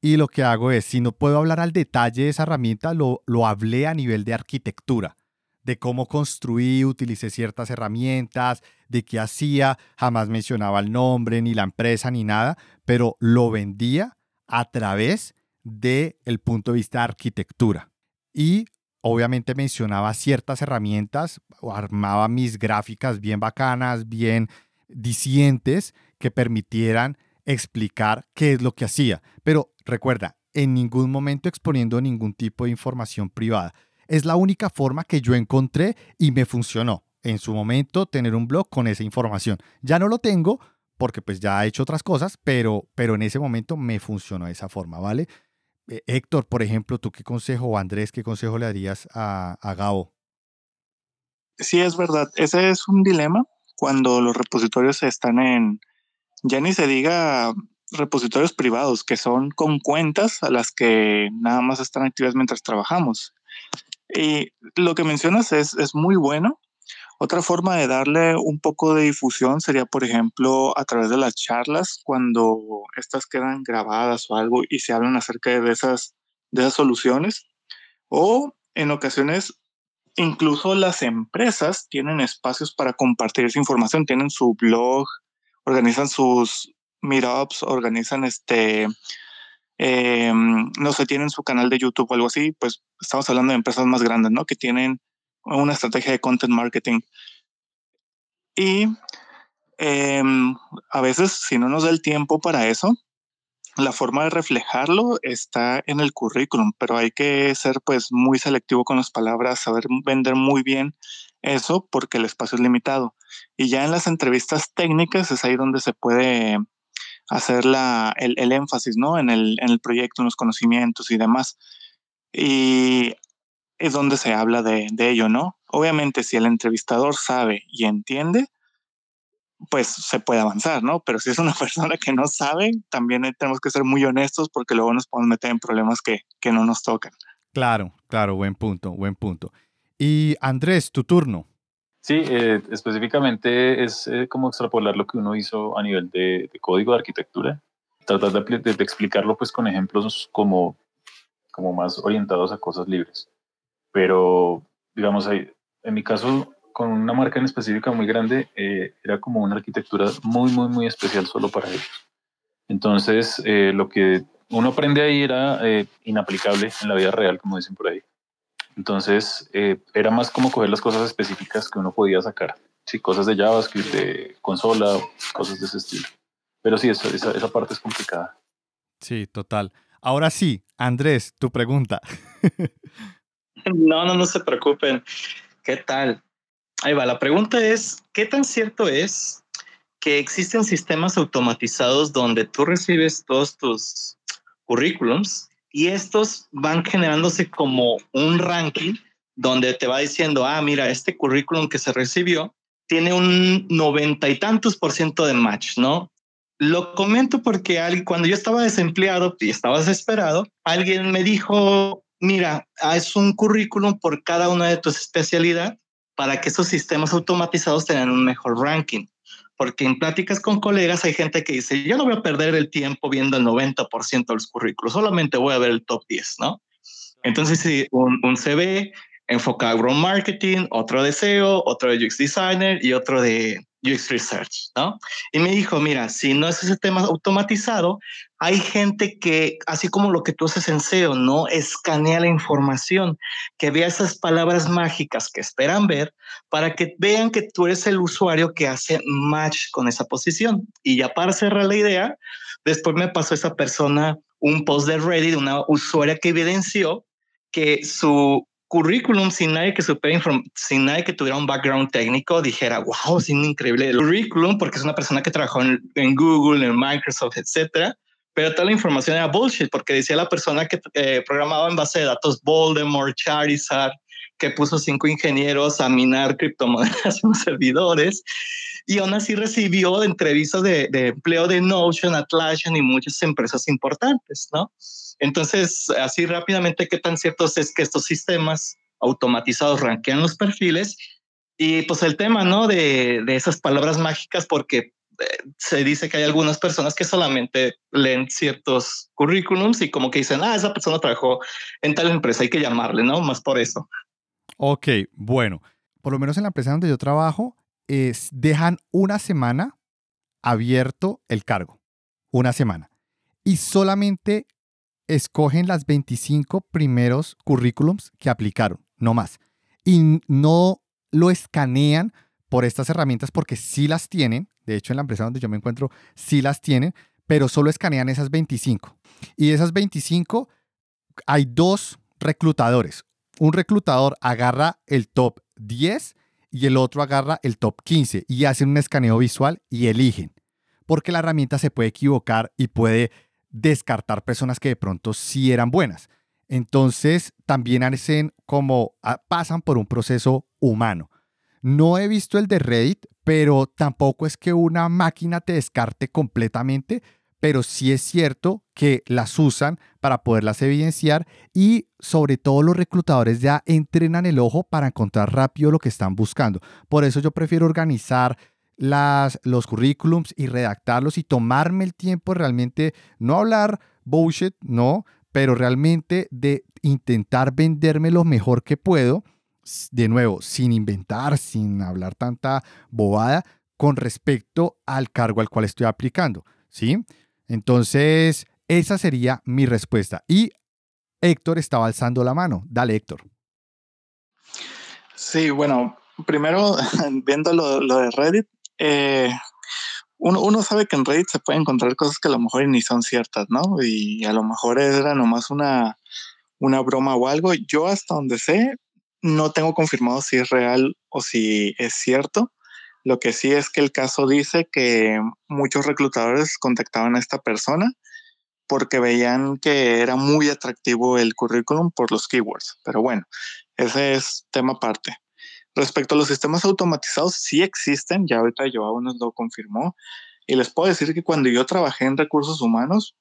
y lo que hago es, si no puedo hablar al detalle de esa herramienta, lo, lo hablé a nivel de arquitectura, de cómo construí, utilicé ciertas herramientas, de qué hacía, jamás mencionaba el nombre, ni la empresa, ni nada, pero lo vendía a través del el punto de vista de arquitectura. Y obviamente mencionaba ciertas herramientas, armaba mis gráficas bien bacanas, bien dicientes, que permitieran explicar qué es lo que hacía. Pero recuerda, en ningún momento exponiendo ningún tipo de información privada. Es la única forma que yo encontré y me funcionó en su momento tener un blog con esa información. Ya no lo tengo porque pues ya he hecho otras cosas, pero, pero en ese momento me funcionó de esa forma, ¿vale? Eh, Héctor, por ejemplo, ¿tú qué consejo, o Andrés, qué consejo le darías a, a Gabo? Sí, es verdad. Ese es un dilema cuando los repositorios están en, ya ni se diga repositorios privados, que son con cuentas a las que nada más están activas mientras trabajamos. Y lo que mencionas es, es muy bueno, otra forma de darle un poco de difusión sería, por ejemplo, a través de las charlas, cuando estas quedan grabadas o algo y se hablan acerca de esas, de esas soluciones. O en ocasiones, incluso las empresas tienen espacios para compartir esa información, tienen su blog, organizan sus meetups, organizan este, em, no sé, tienen su canal de YouTube o algo así, pues estamos hablando de empresas más grandes, ¿no? Que tienen una estrategia de content marketing. Y em, a veces, si no nos da el tiempo para eso, la forma de reflejarlo está en el currículum, pero hay que ser pues muy selectivo con las palabras, saber vender muy bien eso porque el espacio es limitado. Y ya en las entrevistas técnicas es ahí donde se puede hacer la, el, el énfasis, ¿no? En el, en el proyecto, en los conocimientos y demás. Y es donde se habla de, de, ello, ¿no? Obviamente, si el entrevistador sabe y entiende, pues se puede avanzar, ¿no? Pero si es una (laughs) persona que no sabe, también tenemos que ser muy honestos porque luego nos podemos meter en problemas que, que no nos tocan. Claro, claro, buen punto, buen punto. Y Andrés, tu turno. Sí, eh, específicamente es eh, como extrapolar lo que uno hizo a nivel de, código de arquitectura, tratar de, explicarlo pues con ejemplos como, como más orientados a cosas libres pero digamos, ahí, en mi caso, con una marca en específica muy grande, eh, era como una arquitectura muy, muy, muy especial solo para ellos. Entonces, lo que uno aprende ahí era inaplicable en la vida real, como dicen por ahí. Entonces, eh, era más como coger las cosas específicas que uno podía sacar. Sí, cosas de JavaScript, de consola, cosas de ese estilo. Pero sí, esa, esa, esa parte es complicada. Sí, total. Ahora sí, Andrés, tu pregunta. (laughs) No, no, no se preocupen. ¿Qué tal? Ahí va. La pregunta es, ¿qué tan cierto es que existen sistemas automatizados donde tú recibes todos tus currículums y estos van generándose como un ranking donde te va diciendo, ah, mira, este currículum que se recibió tiene un noventa y tantos por ciento de match, ¿no? Lo comento porque cuando yo estaba desempleado y estaba desesperado, alguien me dijo, mira, es un currículum por cada una de tus especialidades para que esos sistemas automatizados tengan un mejor ranking. Porque en pláticas con colegas hay gente que dice, yo no voy a perder el tiempo viendo el 90% de los currículos, solamente voy a ver el top 10, ¿no? Entonces, si un, un CV enfocado en marketing, otro de SEO, otro de UX designer y otro de UX research, ¿no? Y me dijo, mira, si no es ese tema automatizado, hay gente que, así como lo que tú haces en SEO, no escanea la información, que vea esas palabras mágicas que esperan ver para que vean que tú eres el usuario que hace match con esa posición. Y ya para cerrar la idea, después me pasó esa persona un post de Reddit, una usuaria que evidenció que su currículum sin nadie que supiera sin nadie que tuviera un background técnico dijera, wow, es increíble el currículum porque es una persona que trabajó en, en Google, en Microsoft, etcétera. Pero toda la información era bullshit porque decía la persona que eh, programaba en base de datos Voldemort, Charizard, que puso cinco ingenieros a minar criptomonedas (laughs) en los servidores y aún así recibió entrevistas de, de empleo de Notion, Atlassian y muchas empresas importantes, ¿no? Entonces, así rápidamente, ¿qué tan cierto es que estos sistemas automatizados ranquean los perfiles? Y pues el tema, ¿no? De, de esas palabras mágicas, porque eh, se dice que hay algunas personas que solamente leen ciertos currículums y como que dicen, ah, esa persona trabajó en tal empresa, hay que llamarle, ¿no? Más por eso. Ok, bueno, por lo menos en la empresa donde yo trabajo, es, dejan una semana abierto el cargo, una semana. Y solamente escogen las 25 primeros currículums que aplicaron, no más. Y no lo escanean por estas herramientas porque sí las tienen. De hecho, en la empresa donde yo me encuentro, sí las tienen, pero solo escanean esas 25. Y esas 25, hay dos reclutadores. Un reclutador agarra el top 10 y el otro agarra el top 15 y hacen un escaneo visual y eligen. Porque la herramienta se puede equivocar y puede descartar personas que de pronto sí eran buenas. Entonces, también hacen como ah, pasan por un proceso humano. No he visto el de Reddit, pero tampoco es que una máquina te descarte completamente, pero sí es cierto que las usan para poderlas evidenciar y sobre todo los reclutadores ya entrenan el ojo para encontrar rápido lo que están buscando. Por eso yo prefiero organizar las, los currículums y redactarlos y tomarme el tiempo realmente, no hablar bullshit, no, pero realmente de intentar venderme lo mejor que puedo, de nuevo, sin inventar, sin hablar tanta bobada con respecto al cargo al cual estoy aplicando, ¿sí? Entonces, esa sería mi respuesta. Y Héctor estaba alzando la mano. Dale, Héctor. Sí, bueno, primero, (laughs) viendo lo, lo de Reddit, eh, uno, sabe que en Reddit se puede encontrar cosas que a lo mejor ni son ciertas, ¿no? Y a lo mejor era nomás una, una broma o algo. Yo hasta donde sé, no tengo confirmado si es real o si es cierto. Lo que sí es que el caso dice que muchos reclutadores contactaban a esta persona porque veían que era muy atractivo el currículum por los keywords. Pero bueno, ese es tema aparte. Respecto a los sistemas automatizados, sí existen, ya ahorita Joao nos lo confirmó, y les puedo decir que cuando yo trabajé en recursos humanos,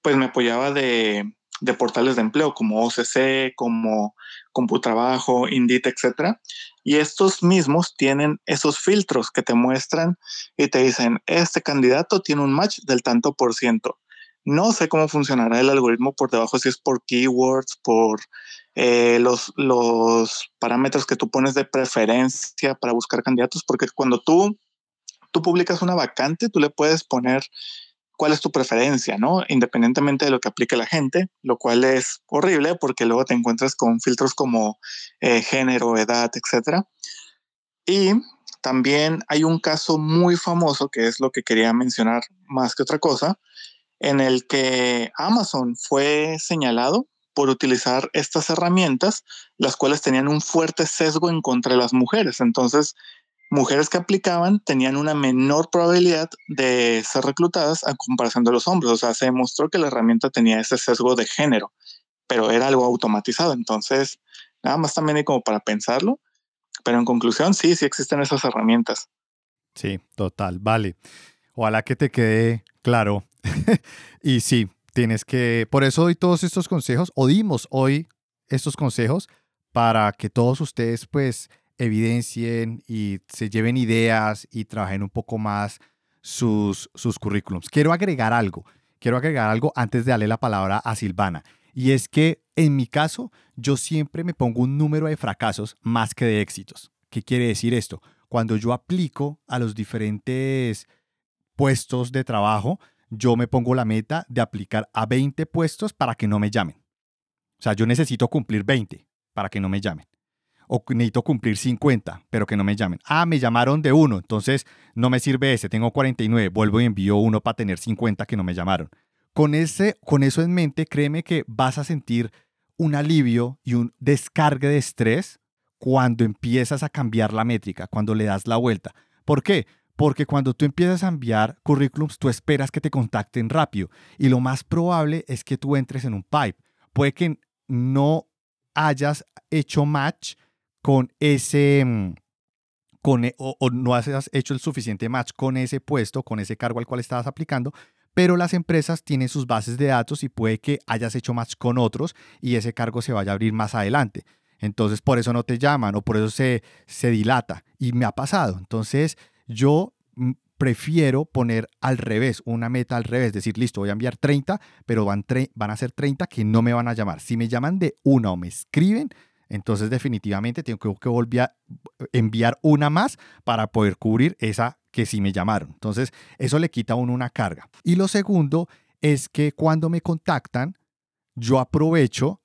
pues me apoyaba de, de portales de empleo como OCC, como Computrabajo, Indeed, etc. Y estos mismos tienen esos filtros que te muestran y te dicen, este candidato tiene un match del tanto por ciento. No sé cómo funcionará el algoritmo por debajo, si es por keywords, por eh, los, los parámetros que tú pones de preferencia para buscar candidatos, porque cuando tú, tú publicas una vacante, tú le puedes poner cuál es tu preferencia, ¿no? Independientemente de lo que aplique la gente, lo cual es horrible porque luego te encuentras con filtros como eh, género, edad, etc. Y también hay un caso muy famoso, que es lo que quería mencionar más que otra cosa, en el que Amazon fue señalado por utilizar estas herramientas, las cuales tenían un fuerte sesgo en contra de las mujeres. Entonces, mujeres que aplicaban tenían una menor probabilidad de ser reclutadas a comparación de los hombres. O sea, se demostró que la herramienta tenía ese sesgo de género, pero era algo automatizado. Entonces, nada más también hay como para pensarlo. Pero en conclusión, sí, sí existen esas herramientas. Sí, total, vale. Ojalá que te quede claro (laughs) y sí, tienes que, por eso doy todos estos consejos, o dimos hoy estos consejos para que todos ustedes pues evidencien y se lleven ideas y trabajen un poco más sus, sus currículums. Quiero agregar algo, quiero agregar algo antes de darle la palabra a Silvana. Y es que en mi caso, yo siempre me pongo un número de fracasos más que de éxitos. ¿Qué quiere decir esto? Cuando yo aplico a los diferentes puestos de trabajo, yo me pongo la meta de aplicar a 20 puestos para que no me llamen. O sea, yo necesito cumplir 20 para que no me llamen. O necesito cumplir 50, pero que no me llamen. Ah, me llamaron de uno, entonces no me sirve ese, tengo 49, vuelvo y envío uno para tener 50 que no me llamaron. Con, ese, con eso en mente, créeme que vas a sentir un alivio y un descargue de estrés cuando empiezas a cambiar la métrica, cuando le das la vuelta. ¿Por qué? Porque cuando tú empiezas a enviar currículums, tú esperas que te contacten rápido y lo más probable es que tú entres en un pipe. Puede que no hayas hecho match con ese, mm, con, e, o, no hayas hecho el suficiente match con ese puesto, con ese cargo al cual estabas aplicando, pero las empresas tienen sus bases de datos y puede que hayas hecho match con otros y ese cargo se vaya a abrir más adelante. Entonces, por eso no te llaman o por eso se, se dilata. Y me ha pasado. Entonces, yo mm, prefiero poner al revés, una meta al revés, decir, listo, voy a enviar 30, pero van, van a ser 30 que no me van a llamar. Si me llaman de una o me escriben, entonces definitivamente tengo que, volver a enviar una más para poder cubrir esa que sí me llamaron. Entonces, eso le quita a uno una carga. Y lo segundo es que cuando me contactan, yo aprovecho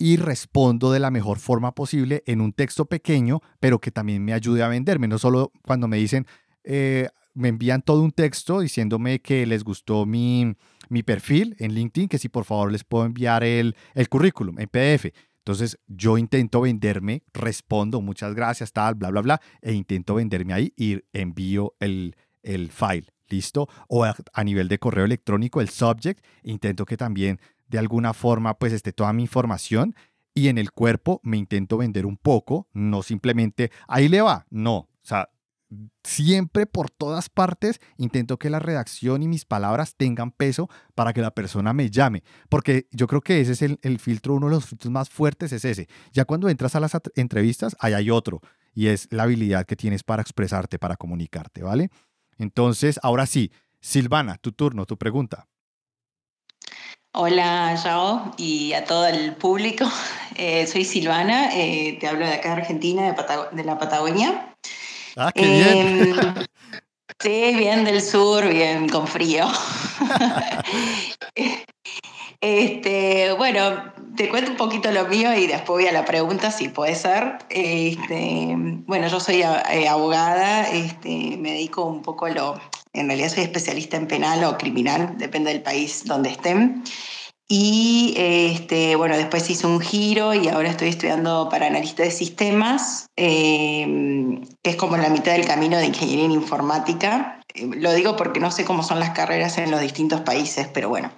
y respondo de la mejor forma posible en un texto pequeño, pero que también me ayude a venderme. No solo cuando me dicen, eh, me envían todo un texto diciéndome que les gustó mi, mi perfil en LinkedIn, que si por favor les puedo enviar el, el currículum en PDF. Entonces yo intento venderme, respondo, muchas gracias, tal, bla, bla, bla, e intento venderme ahí y envío el, el file, ¿listo? O a, nivel de correo electrónico, el subject, intento que también de alguna forma pues esté toda mi información y en el cuerpo me intento vender un poco, no simplemente ahí le va, no, o sea, siempre por todas partes intento que la redacción y mis palabras tengan peso para que la persona me llame, porque yo creo que ese es el, filtro, uno de los filtros más fuertes es ese. Ya cuando entras a las entrevistas, ahí hay otro, y es la habilidad que tienes para expresarte, para comunicarte, ¿vale? Entonces, ahora sí, Silvana, tu turno, tu pregunta. Hola, Yao, y a todo el público. (laughs) Eh, soy Silvana, eh, te hablo de acá de Argentina, de, de la Patagonia. Ah, qué bien. Em, (laughs) sí, bien del sur, bien con frío. (laughs) Este, bueno, te cuento un poquito lo mío y después voy a la pregunta si puede ser. Este, bueno, yo soy eh, abogada, este, me dedico un poco a lo, en realidad soy especialista en penal o criminal, depende del país donde estén. Y este, bueno, después hice un giro y ahora estoy estudiando para analista de sistemas, eh, es como la mitad del camino de ingeniería en informática. Eh, lo digo porque no sé cómo son las carreras en los distintos países, pero bueno.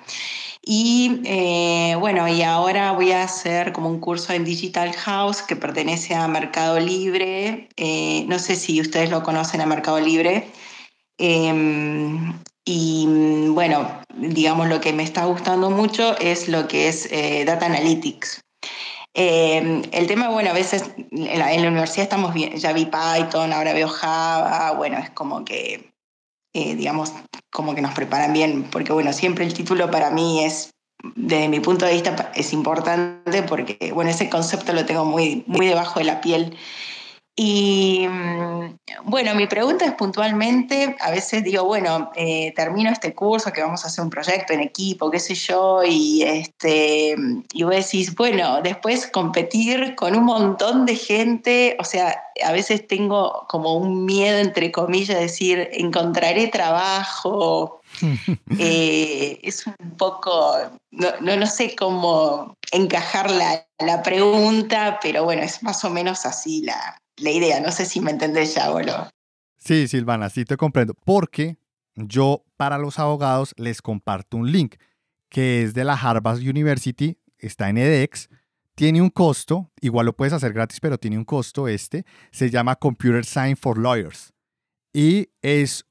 Y eh, bueno, y ahora voy a hacer como un curso en Digital House que pertenece a Mercado Libre. no sé si ustedes lo conocen a Mercado Libre. Y mm, bueno, digamos, lo que me está gustando mucho es lo que es eh, Data Analytics. Em, el tema, bueno, a veces en la, universidad estamos bien, ya vi Python, ahora veo Java, bueno, es como que, eh, digamos, como que nos preparan bien, porque bueno, siempre el título para mí es, desde mi punto de vista, es importante porque, bueno, ese concepto lo tengo muy, muy debajo de la piel y mm, bueno, mi pregunta es puntualmente, a veces digo, bueno, eh, termino este curso que vamos a hacer un proyecto en equipo, qué sé yo, y, este, y vos decís, bueno, después competir con un montón de gente, o sea, a veces tengo como un miedo, entre comillas, de decir, encontraré trabajo. (laughs) Eh, es un poco, no, no, sé cómo encajar la, la pregunta, pero bueno, es más o menos así la, la idea. No sé si me entendés ya, boludo. Sí, Silvana, sí te comprendo. Porque yo para los abogados les comparto un link que es de la Harvard University, está en edX, tiene un costo, igual lo puedes hacer gratis, pero tiene un costo este, se llama Computer Science for Lawyers y es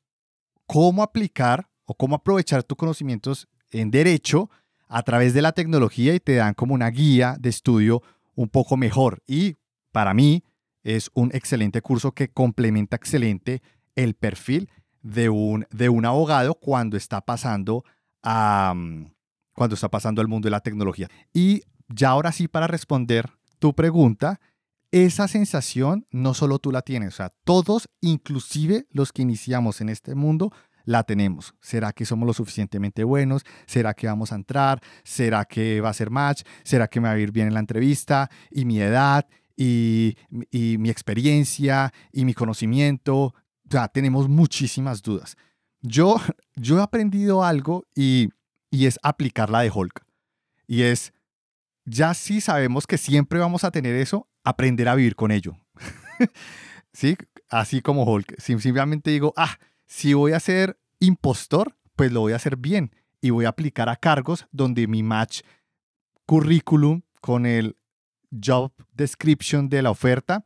cómo aplicar o cómo aprovechar tus conocimientos en derecho a través de la tecnología y te dan como una guía de estudio un poco mejor. Y para mí, es un excelente curso que complementa excelente el perfil de un, de un abogado cuando está pasando a, mm, cuando está pasando al mundo de la tecnología. Y ya ahora sí para responder tu pregunta, esa sensación no solo tú la tienes, o sea, todos, inclusive los que iniciamos en este mundo, la tenemos. ¿Será que somos lo suficientemente buenos? ¿Será que vamos a entrar? ¿Será que va a ser match? ¿Será que me va a ir bien en la entrevista? ¿Y mi edad? Y, mi experiencia y mi conocimiento. ya tenemos muchísimas dudas. Yo, (laughs) yo he aprendido algo y, y es aplicar la de Hulk. Y es, ya sí sabemos que siempre vamos a tener eso, aprender a vivir con ello. (laughs) ¿Sí? Así como Hulk. Simplemente digo, ah, si voy a ser impostor, pues lo voy a hacer bien y voy a aplicar a cargos donde mi match currículum con el job description de la oferta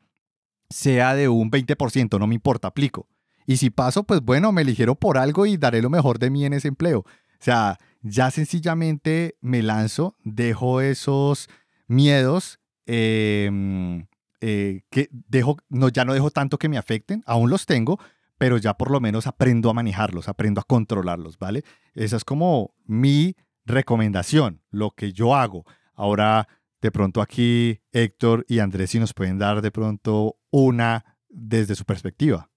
sea de un 20%, no me importa, aplico. Y si paso, pues bueno, me eligieron por algo y daré lo mejor de mí en ese empleo. O sea, ya sencillamente me lanzo, dejo esos miedos, em, eh, que dejo, no, ya no dejo tanto que me afecten, aún los tengo, pero ya por lo menos aprendo a manejarlos, aprendo a controlarlos, ¿vale? Esa es como mi recomendación, lo que yo hago. Ahora, de pronto aquí Héctor y Andrés si nos pueden dar de pronto una desde su perspectiva.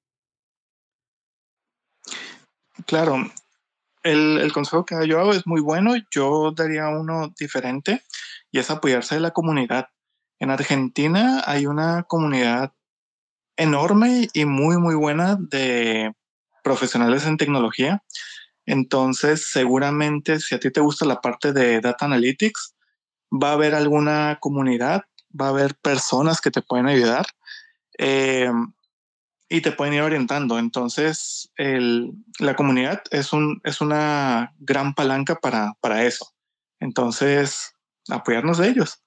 Claro, el, consejo que yo hago es muy bueno. Yo daría uno diferente y es apoyarse de la comunidad. En Argentina hay una comunidad enorme y muy, muy buena de profesionales en tecnología. Entonces, seguramente si a ti te gusta la parte de Data Analytics, va a haber alguna comunidad, va a haber personas que te pueden ayudar. Eh, y te pueden ir orientando. Entonces, la comunidad es, un, es una gran palanca para, para eso. Entonces, apoyarnos de ellos.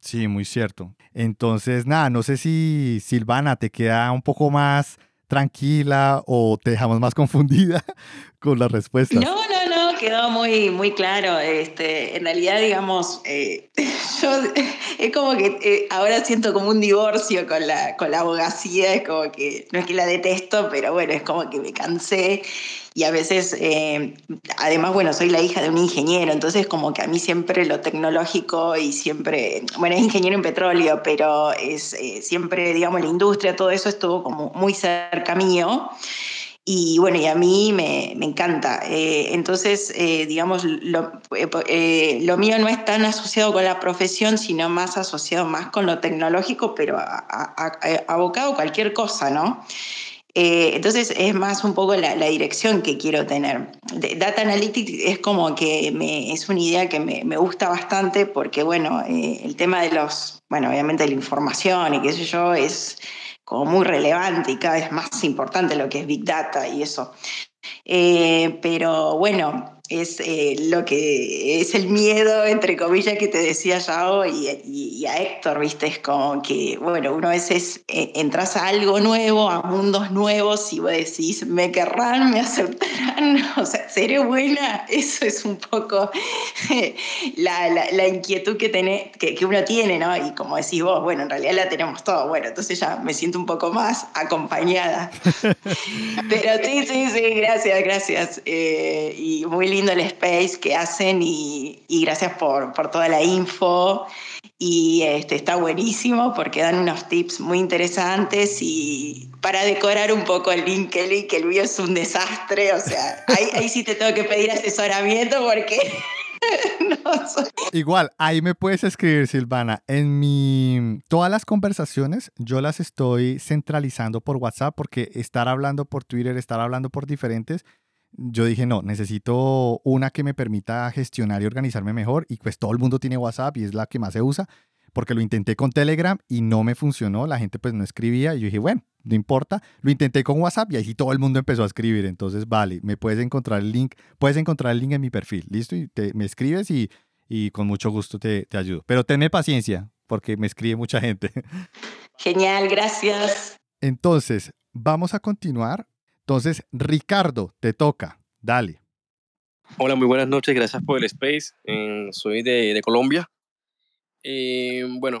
Sí, muy cierto. Entonces, nada, no sé si Silvana te queda un poco más tranquila o te dejamos más (laughs) confundida con las respuestas. No, quedó muy, muy claro. Este, en realidad, digamos, eh, (laughs) yo es como que eh, ahora siento como un divorcio con la, con la abogacía, es como que, no es que la detesto, pero bueno, es como que me cansé y a veces, eh, además, bueno, soy la hija de un ingeniero, entonces como que a mí siempre lo tecnológico y siempre, bueno, es ingeniero en petróleo, pero es siempre, digamos, la industria, todo eso estuvo como muy cerca mío. Y bueno, y a mí me, me encanta. Eh, entonces, eh, digamos, lo, eh, lo, mío no es tan asociado con la profesión, sino más asociado más con lo tecnológico, pero abocado a cualquier cosa, ¿no? entonces es más un poco la, la dirección que quiero tener. Data Analytics es como que me, es una idea que me, me gusta bastante porque, bueno, el tema de los, bueno, obviamente la información y qué sé yo, es como muy relevante y cada vez más importante lo que es Big Data y eso. Eh, pero bueno, es eh, lo que es el miedo, entre comillas, que te decía Yao y, a Héctor, ¿viste? Es como que, bueno, uno a veces eh, entras a algo nuevo, a mundos nuevos y vos decís, me querrán, me aceptarán, (laughs) o sea, ¿seré buena? Eso es un poco la, la, inquietud que, tiene, que, que, uno tiene, ¿no? Y como decís vos, bueno, en realidad la tenemos todo, bueno, entonces ya me siento un poco más acompañada. (laughs) Pero sí, sí, sí, gracias, gracias. Eh, y muy lindo el space que hacen y, gracias por, por, toda la info. Y este, está buenísimo porque dan unos tips muy interesantes y para decorar un poco el LinkedIn, que el mío es un desastre, o sea, ahí, ahí sí te tengo que pedir asesoramiento porque (laughs) Igual, ahí me puedes escribir, Silvana. En mi. Todas las conversaciones yo las estoy centralizando por WhatsApp porque estar hablando por Twitter, estar hablando por diferentes yo dije, no, necesito una que me permita gestionar y organizarme mejor. Y pues todo el mundo tiene WhatsApp y es la que más se usa, porque lo intenté con Telegram y no me funcionó. La gente pues no escribía. Y yo dije, bueno, no importa. Lo intenté con WhatsApp y ahí sí todo el mundo empezó a escribir. Entonces, vale, me puedes encontrar el link, puedes encontrar el link en mi perfil. Listo, y te, me escribes y, y con mucho gusto te, te ayudo. Pero tenme paciencia, porque me escribe mucha gente. Genial, gracias. Entonces, vamos a continuar entonces, Ricardo, te toca. Dale. Hola, muy buenas noches. Gracias por el space. soy de, de Colombia. bueno,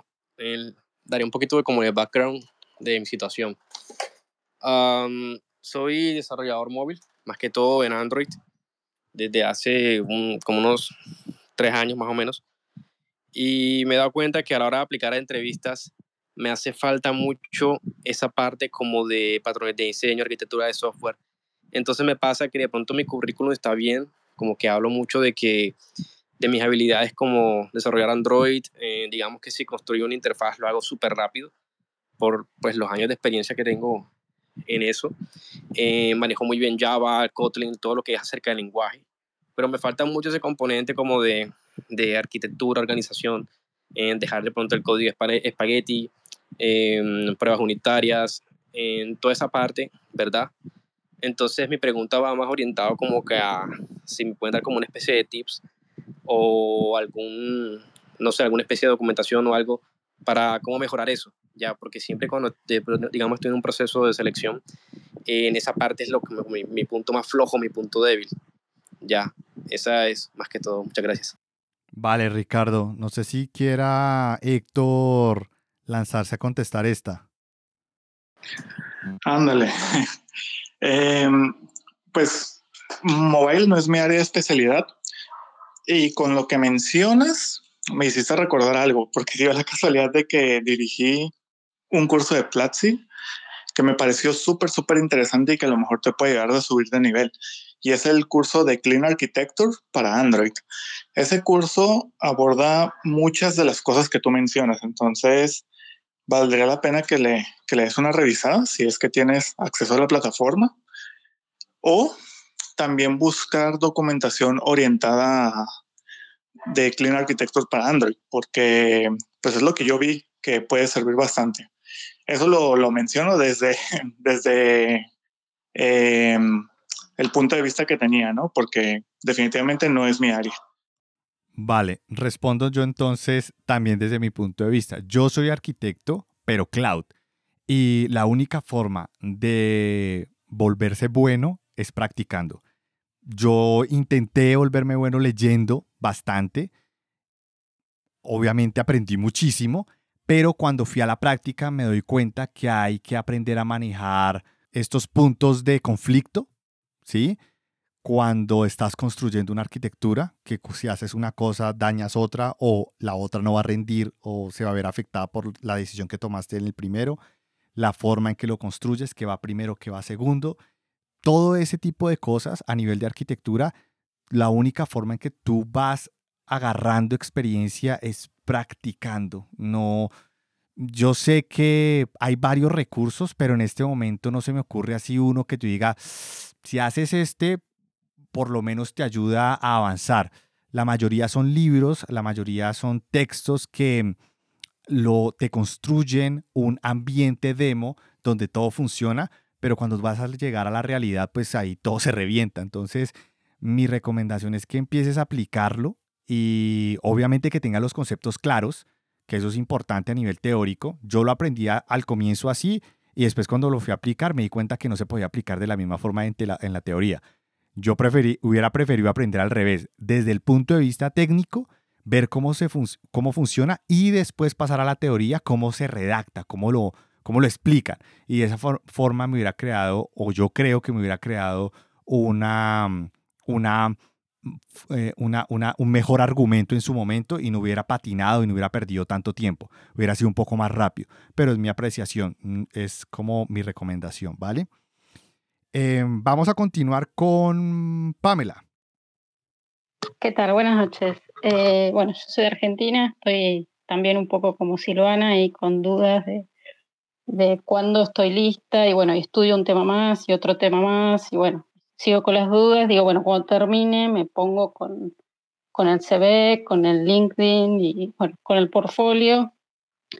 daré un poquito de como de background de mi situación. soy desarrollador móvil, más que todo en Android, desde hace como unos tres años más o menos. Y me he dado cuenta que a la hora de aplicar a entrevistas me hace falta mucho esa parte como de patrones de diseño, arquitectura de software. Entonces me pasa que de pronto mi currículum está bien, como que hablo mucho de que de mis habilidades como desarrollar Android, eh, digamos que si construyo una interfaz lo hago súper rápido por pues los años de experiencia que tengo en eso. Eh, manejo muy bien Java, Kotlin, todo lo que es acerca del lenguaje. pero me falta mucho ese componente como de, de arquitectura, organización, en dejar de pronto el código espagueti, en pruebas unitarias, en toda esa parte, ¿verdad? Entonces mi pregunta va más orientado como que a si me pueden dar como una especie de tips o algún, no sé, alguna especie de documentación o algo para cómo mejorar eso, ya, porque siempre cuando, digamos, estoy en un proceso de selección, en esa parte es lo que mi, mi punto más flojo, mi punto débil, ya, esa es más que todo. Muchas gracias. Vale, Ricardo, no sé si quiera Héctor lanzarse a contestar esta. Ándale. (laughs) Em, pues mobile no es mi área de especialidad y con lo que mencionas me hiciste recordar algo, porque dio la casualidad de que dirigí un curso de Platzi que me pareció súper, súper interesante y que a lo mejor te puede ayudar a subir de nivel. Y es el curso de Clean Architecture para Android. Ese curso aborda muchas de las cosas que tú mencionas. Entonces, valdría la pena que le, que le des una revisada si es que tienes acceso a la plataforma o también buscar documentación orientada de Clean Architecture para Android, porque pues es lo que yo vi que puede servir bastante. Eso lo, lo menciono desde, (laughs) desde em, el punto de vista que tenía, ¿no? Porque definitivamente no es mi área. Vale, respondo yo entonces también desde mi punto de vista. Yo soy arquitecto, pero cloud. Y la única forma de volverse bueno es practicando. Yo intenté volverme bueno leyendo bastante. Obviamente aprendí muchísimo, pero cuando fui a la práctica me doy cuenta que hay que aprender a manejar estos puntos de conflicto, ¿sí? Cuando estás construyendo una arquitectura, que si haces una cosa dañas otra o la otra no va a rendir o se va a ver afectada por la decisión que tomaste en el primero, la forma en que lo construyes, que va primero, que va segundo, todo ese tipo de cosas a nivel de arquitectura, la única forma en que tú vas agarrando experiencia es practicando, no... Yo sé que hay varios recursos, pero en este momento no se me ocurre así uno que tú diga, si haces este, por lo menos te ayuda a avanzar. La mayoría son libros, la mayoría son textos que lo, te construyen un ambiente demo donde todo funciona, pero cuando vas a llegar a la realidad, pues ahí todo se revienta. Entonces, mi recomendación es que empieces a aplicarlo y obviamente que tengas los conceptos claros, que eso es importante a nivel teórico. Yo lo aprendí al comienzo así y después cuando lo fui a aplicar me di cuenta que no se podía aplicar de la misma forma en la teoría. Yo preferí, hubiera preferido aprender al revés, desde el punto de vista técnico, ver cómo, se cómo funciona y después pasar a la teoría, cómo se redacta, cómo lo, cómo lo explican. Y de esa forma me hubiera creado, o yo creo que me hubiera creado una, una, eh, una, una, un mejor argumento en su momento y no hubiera patinado y no hubiera perdido tanto tiempo. Hubiera sido un poco más rápido. Pero es mi apreciación, mm, es como mi recomendación, ¿vale? Em, vamos a continuar con Pamela. ¿Qué tal? Buenas noches. Eh, bueno, yo soy de Argentina, estoy también un poco como Silvana y con dudas de, de cuándo estoy lista y bueno, estudio un tema más y otro tema más y bueno, sigo con las dudas, digo, bueno, cuando termine me pongo con, con el CV, con el LinkedIn y bueno, con el portfolio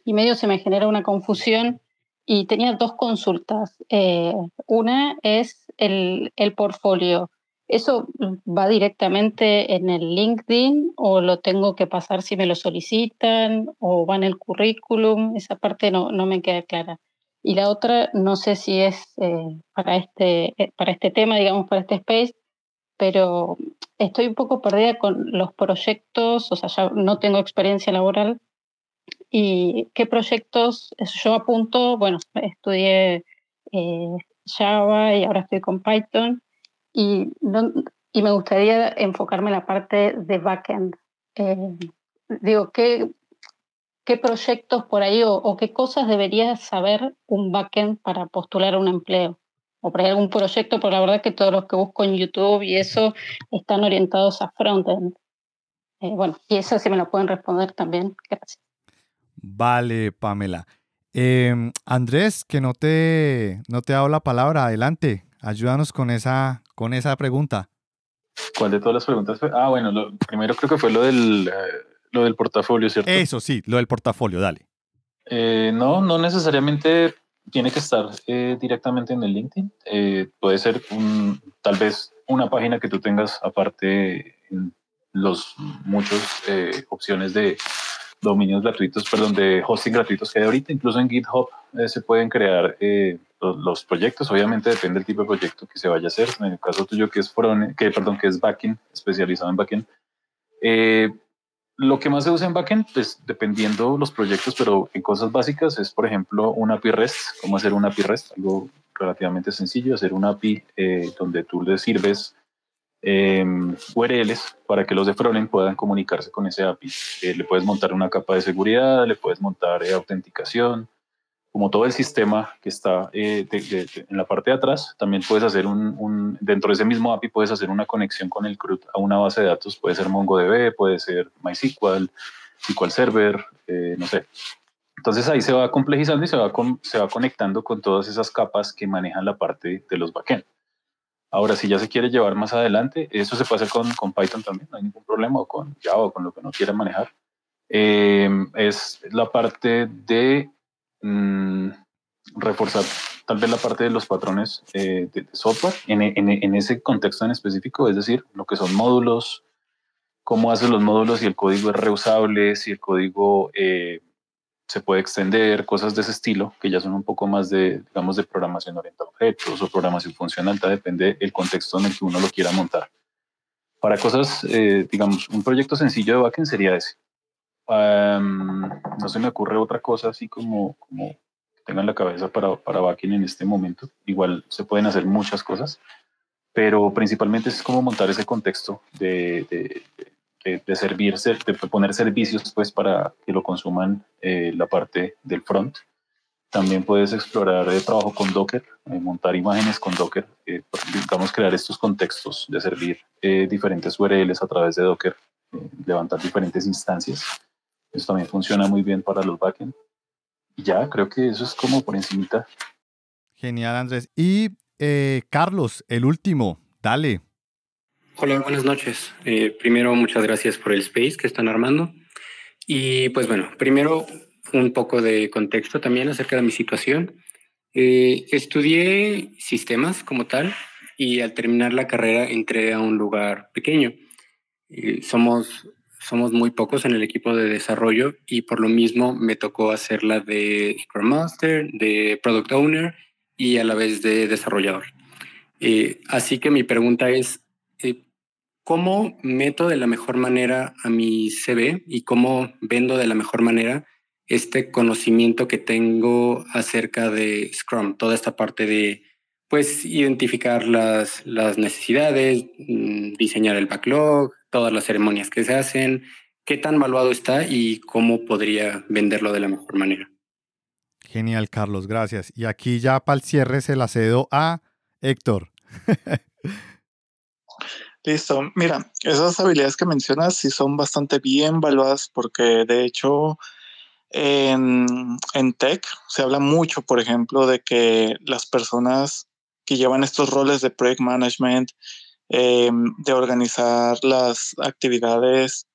y medio se me genera una confusión y tenía dos consultas. Eh, una es el, el portfolio. ¿Eso va directamente en el LinkedIn o lo tengo que pasar si me lo solicitan o va en el currículum? Esa parte no, no me queda clara. Y la otra, no sé si es eh, para, este, eh, para este tema, digamos, para este space, pero estoy un poco perdida con los proyectos, o sea, ya no tengo experiencia laboral, ¿Y qué proyectos? Yo apunto, bueno, estudié eh, Java y ahora estoy con Python y, y me gustaría enfocarme en la parte de backend. Eh, digo, ¿qué, ¿qué proyectos por ahí o, qué cosas debería saber un backend para postular un empleo? O por ahí algún proyecto, porque la verdad que todos los que busco en YouTube y eso están orientados a frontend. Eh, bueno, y eso sí me lo pueden responder también. Gracias. Vale, Pamela. Em, Andrés, que no te, no te ha dado la palabra, adelante, ayúdanos con esa, con esa pregunta. ¿Cuál de todas las preguntas fue? Ah, bueno, lo primero creo que fue lo del, eh, lo del portafolio, ¿cierto? Eso sí, lo del portafolio, dale. Eh, no, no necesariamente tiene que estar eh, directamente en el LinkedIn. puede ser un, tal vez una página que tú tengas aparte en los muchos opciones de dominios gratuitos, perdón, de hosting gratuitos que hay ahorita. Incluso en GitHub se pueden crear los, proyectos. Obviamente depende del tipo de proyecto que se vaya a hacer. En el caso tuyo que es que perdón, que es backend, especializado en backend. Eh, lo que más se usa en backend, pues dependiendo los proyectos, pero en cosas básicas es, por ejemplo, un API REST, cómo hacer un API REST, algo relativamente sencillo, hacer un API eh, donde tú le sirves em, URLs para que los de frontend puedan comunicarse con ese API. Eh, le puedes montar una capa de seguridad, le puedes montar autenticación, como todo el sistema que está eh, en la parte de atrás, también puedes hacer un, dentro de ese mismo API puedes hacer una conexión con el CRUD a una base de datos, puede ser MongoDB, puede ser MySQL, SQL Server, eh, no sé. Entonces ahí se va complejizando y se va, se va conectando con todas esas capas que manejan la parte de los backend. Ahora, si ya se quiere llevar más adelante, eso se puede hacer con, con Python también, no hay ningún problema, o con Java, o con lo que no quiera manejar. Eh, es la parte de Mm, reforzar tal vez la parte de los patrones eh, de, software en, en, ese contexto en específico, es decir, lo que son módulos, cómo hacen los módulos, si el código es reusable, si el código eh, se puede extender, cosas de ese estilo, que ya son un poco más de, digamos, de programación orientada a objetos o programación funcional, depende del contexto en el que uno lo quiera montar. Para cosas, eh, digamos, un proyecto sencillo de backend sería ese no se me ocurre otra cosa así como, como que tenga en la cabeza para, para backend en este momento. Igual se pueden hacer muchas cosas, pero principalmente es como montar ese contexto de, servirse, de poner servicios pues para que lo consuman eh, la parte del front. También puedes explorar el trabajo con Docker, eh, montar imágenes con Docker, eh, digamos crear estos contextos de servir diferentes URLs a través de Docker, levantar diferentes instancias eso también funciona muy bien para los backend. Ya, creo que eso es como por encimita. Genial, Andrés. Y eh, Carlos, el último, dale. Hola, buenas noches. Eh, primero, muchas gracias por el space que están armando. Y pues bueno, primero un poco de contexto también acerca de mi situación. Eh, estudié sistemas como tal y al terminar la carrera entré a un lugar pequeño. somos somos muy pocos en el equipo de desarrollo y por lo mismo me tocó hacer la de Scrum Master, de Product Owner y a la vez de desarrollador. Eh, así que mi pregunta es, eh, ¿cómo meto de la mejor manera a mi CV y cómo vendo de la mejor manera este conocimiento que tengo acerca de Scrum, toda esta parte de pues identificar las, las necesidades, mm, diseñar el backlog, todas las ceremonias que se hacen, qué tan valuado está y cómo podría venderlo de la mejor manera. Genial, Carlos, gracias. Y aquí ya para el cierre se la cedo a Héctor. (laughs) Listo. Mira, esas habilidades que mencionas sí son bastante bien valuadas porque de hecho en, en tech se habla mucho, por ejemplo, de que las personas que llevan estos roles de project management, eh, de organizar las actividades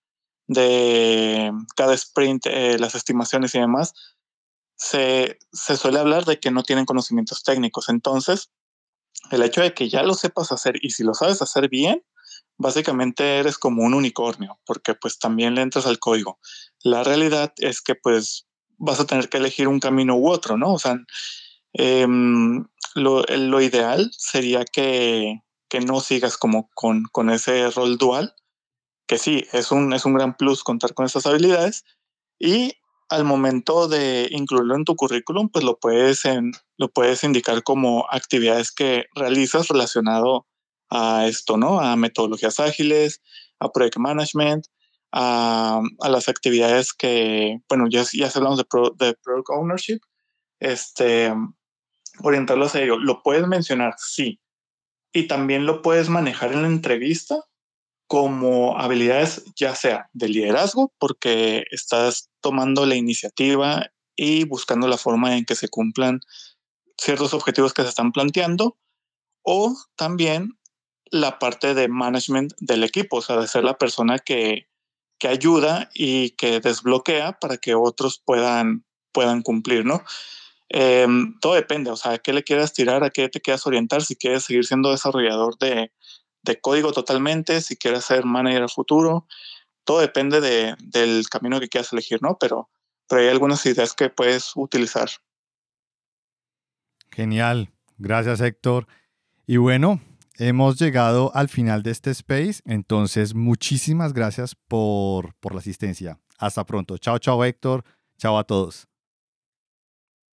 de cada sprint, eh, las estimaciones y demás, se, se, suele hablar de que no tienen conocimientos técnicos. Entonces, el hecho de que ya lo sepas hacer y si lo sabes hacer bien, básicamente eres como un unicornio, porque pues también le entras al código. La realidad es que pues vas a tener que elegir un camino u otro, ¿no? O sea, em, lo, lo, ideal sería que, que no sigas como con, con, ese rol dual, que sí, es un, es un gran plus contar con esas habilidades y al momento de incluirlo en tu currículum, pues lo puedes, en, lo puedes indicar como actividades que realizas relacionado a esto, ¿no? A metodologías ágiles, a project management, a, a las actividades que, bueno, ya, ya hablamos de, de product ownership, este, orientarlos a ello. Lo puedes mencionar, sí, y también lo puedes manejar en la entrevista como habilidades ya sea de liderazgo, porque estás tomando la iniciativa y buscando la forma en que se cumplan ciertos objetivos que se están planteando, o también la parte de management del equipo, o sea, de ser la persona que, que ayuda y que desbloquea para que otros puedan, puedan cumplir, ¿no? Em, todo depende, o sea, ¿a qué le quieras tirar? ¿A qué te quieras orientar? Si quieres seguir siendo desarrollador de, de código totalmente, si quieres ser manager futuro, todo depende de, del camino que quieras elegir, ¿no? Pero, pero hay algunas ideas que puedes utilizar. Genial, gracias Héctor. Y bueno, hemos llegado al final de este space, entonces muchísimas gracias por, por la asistencia. Hasta pronto. Chao, chao Héctor. Chao a todos.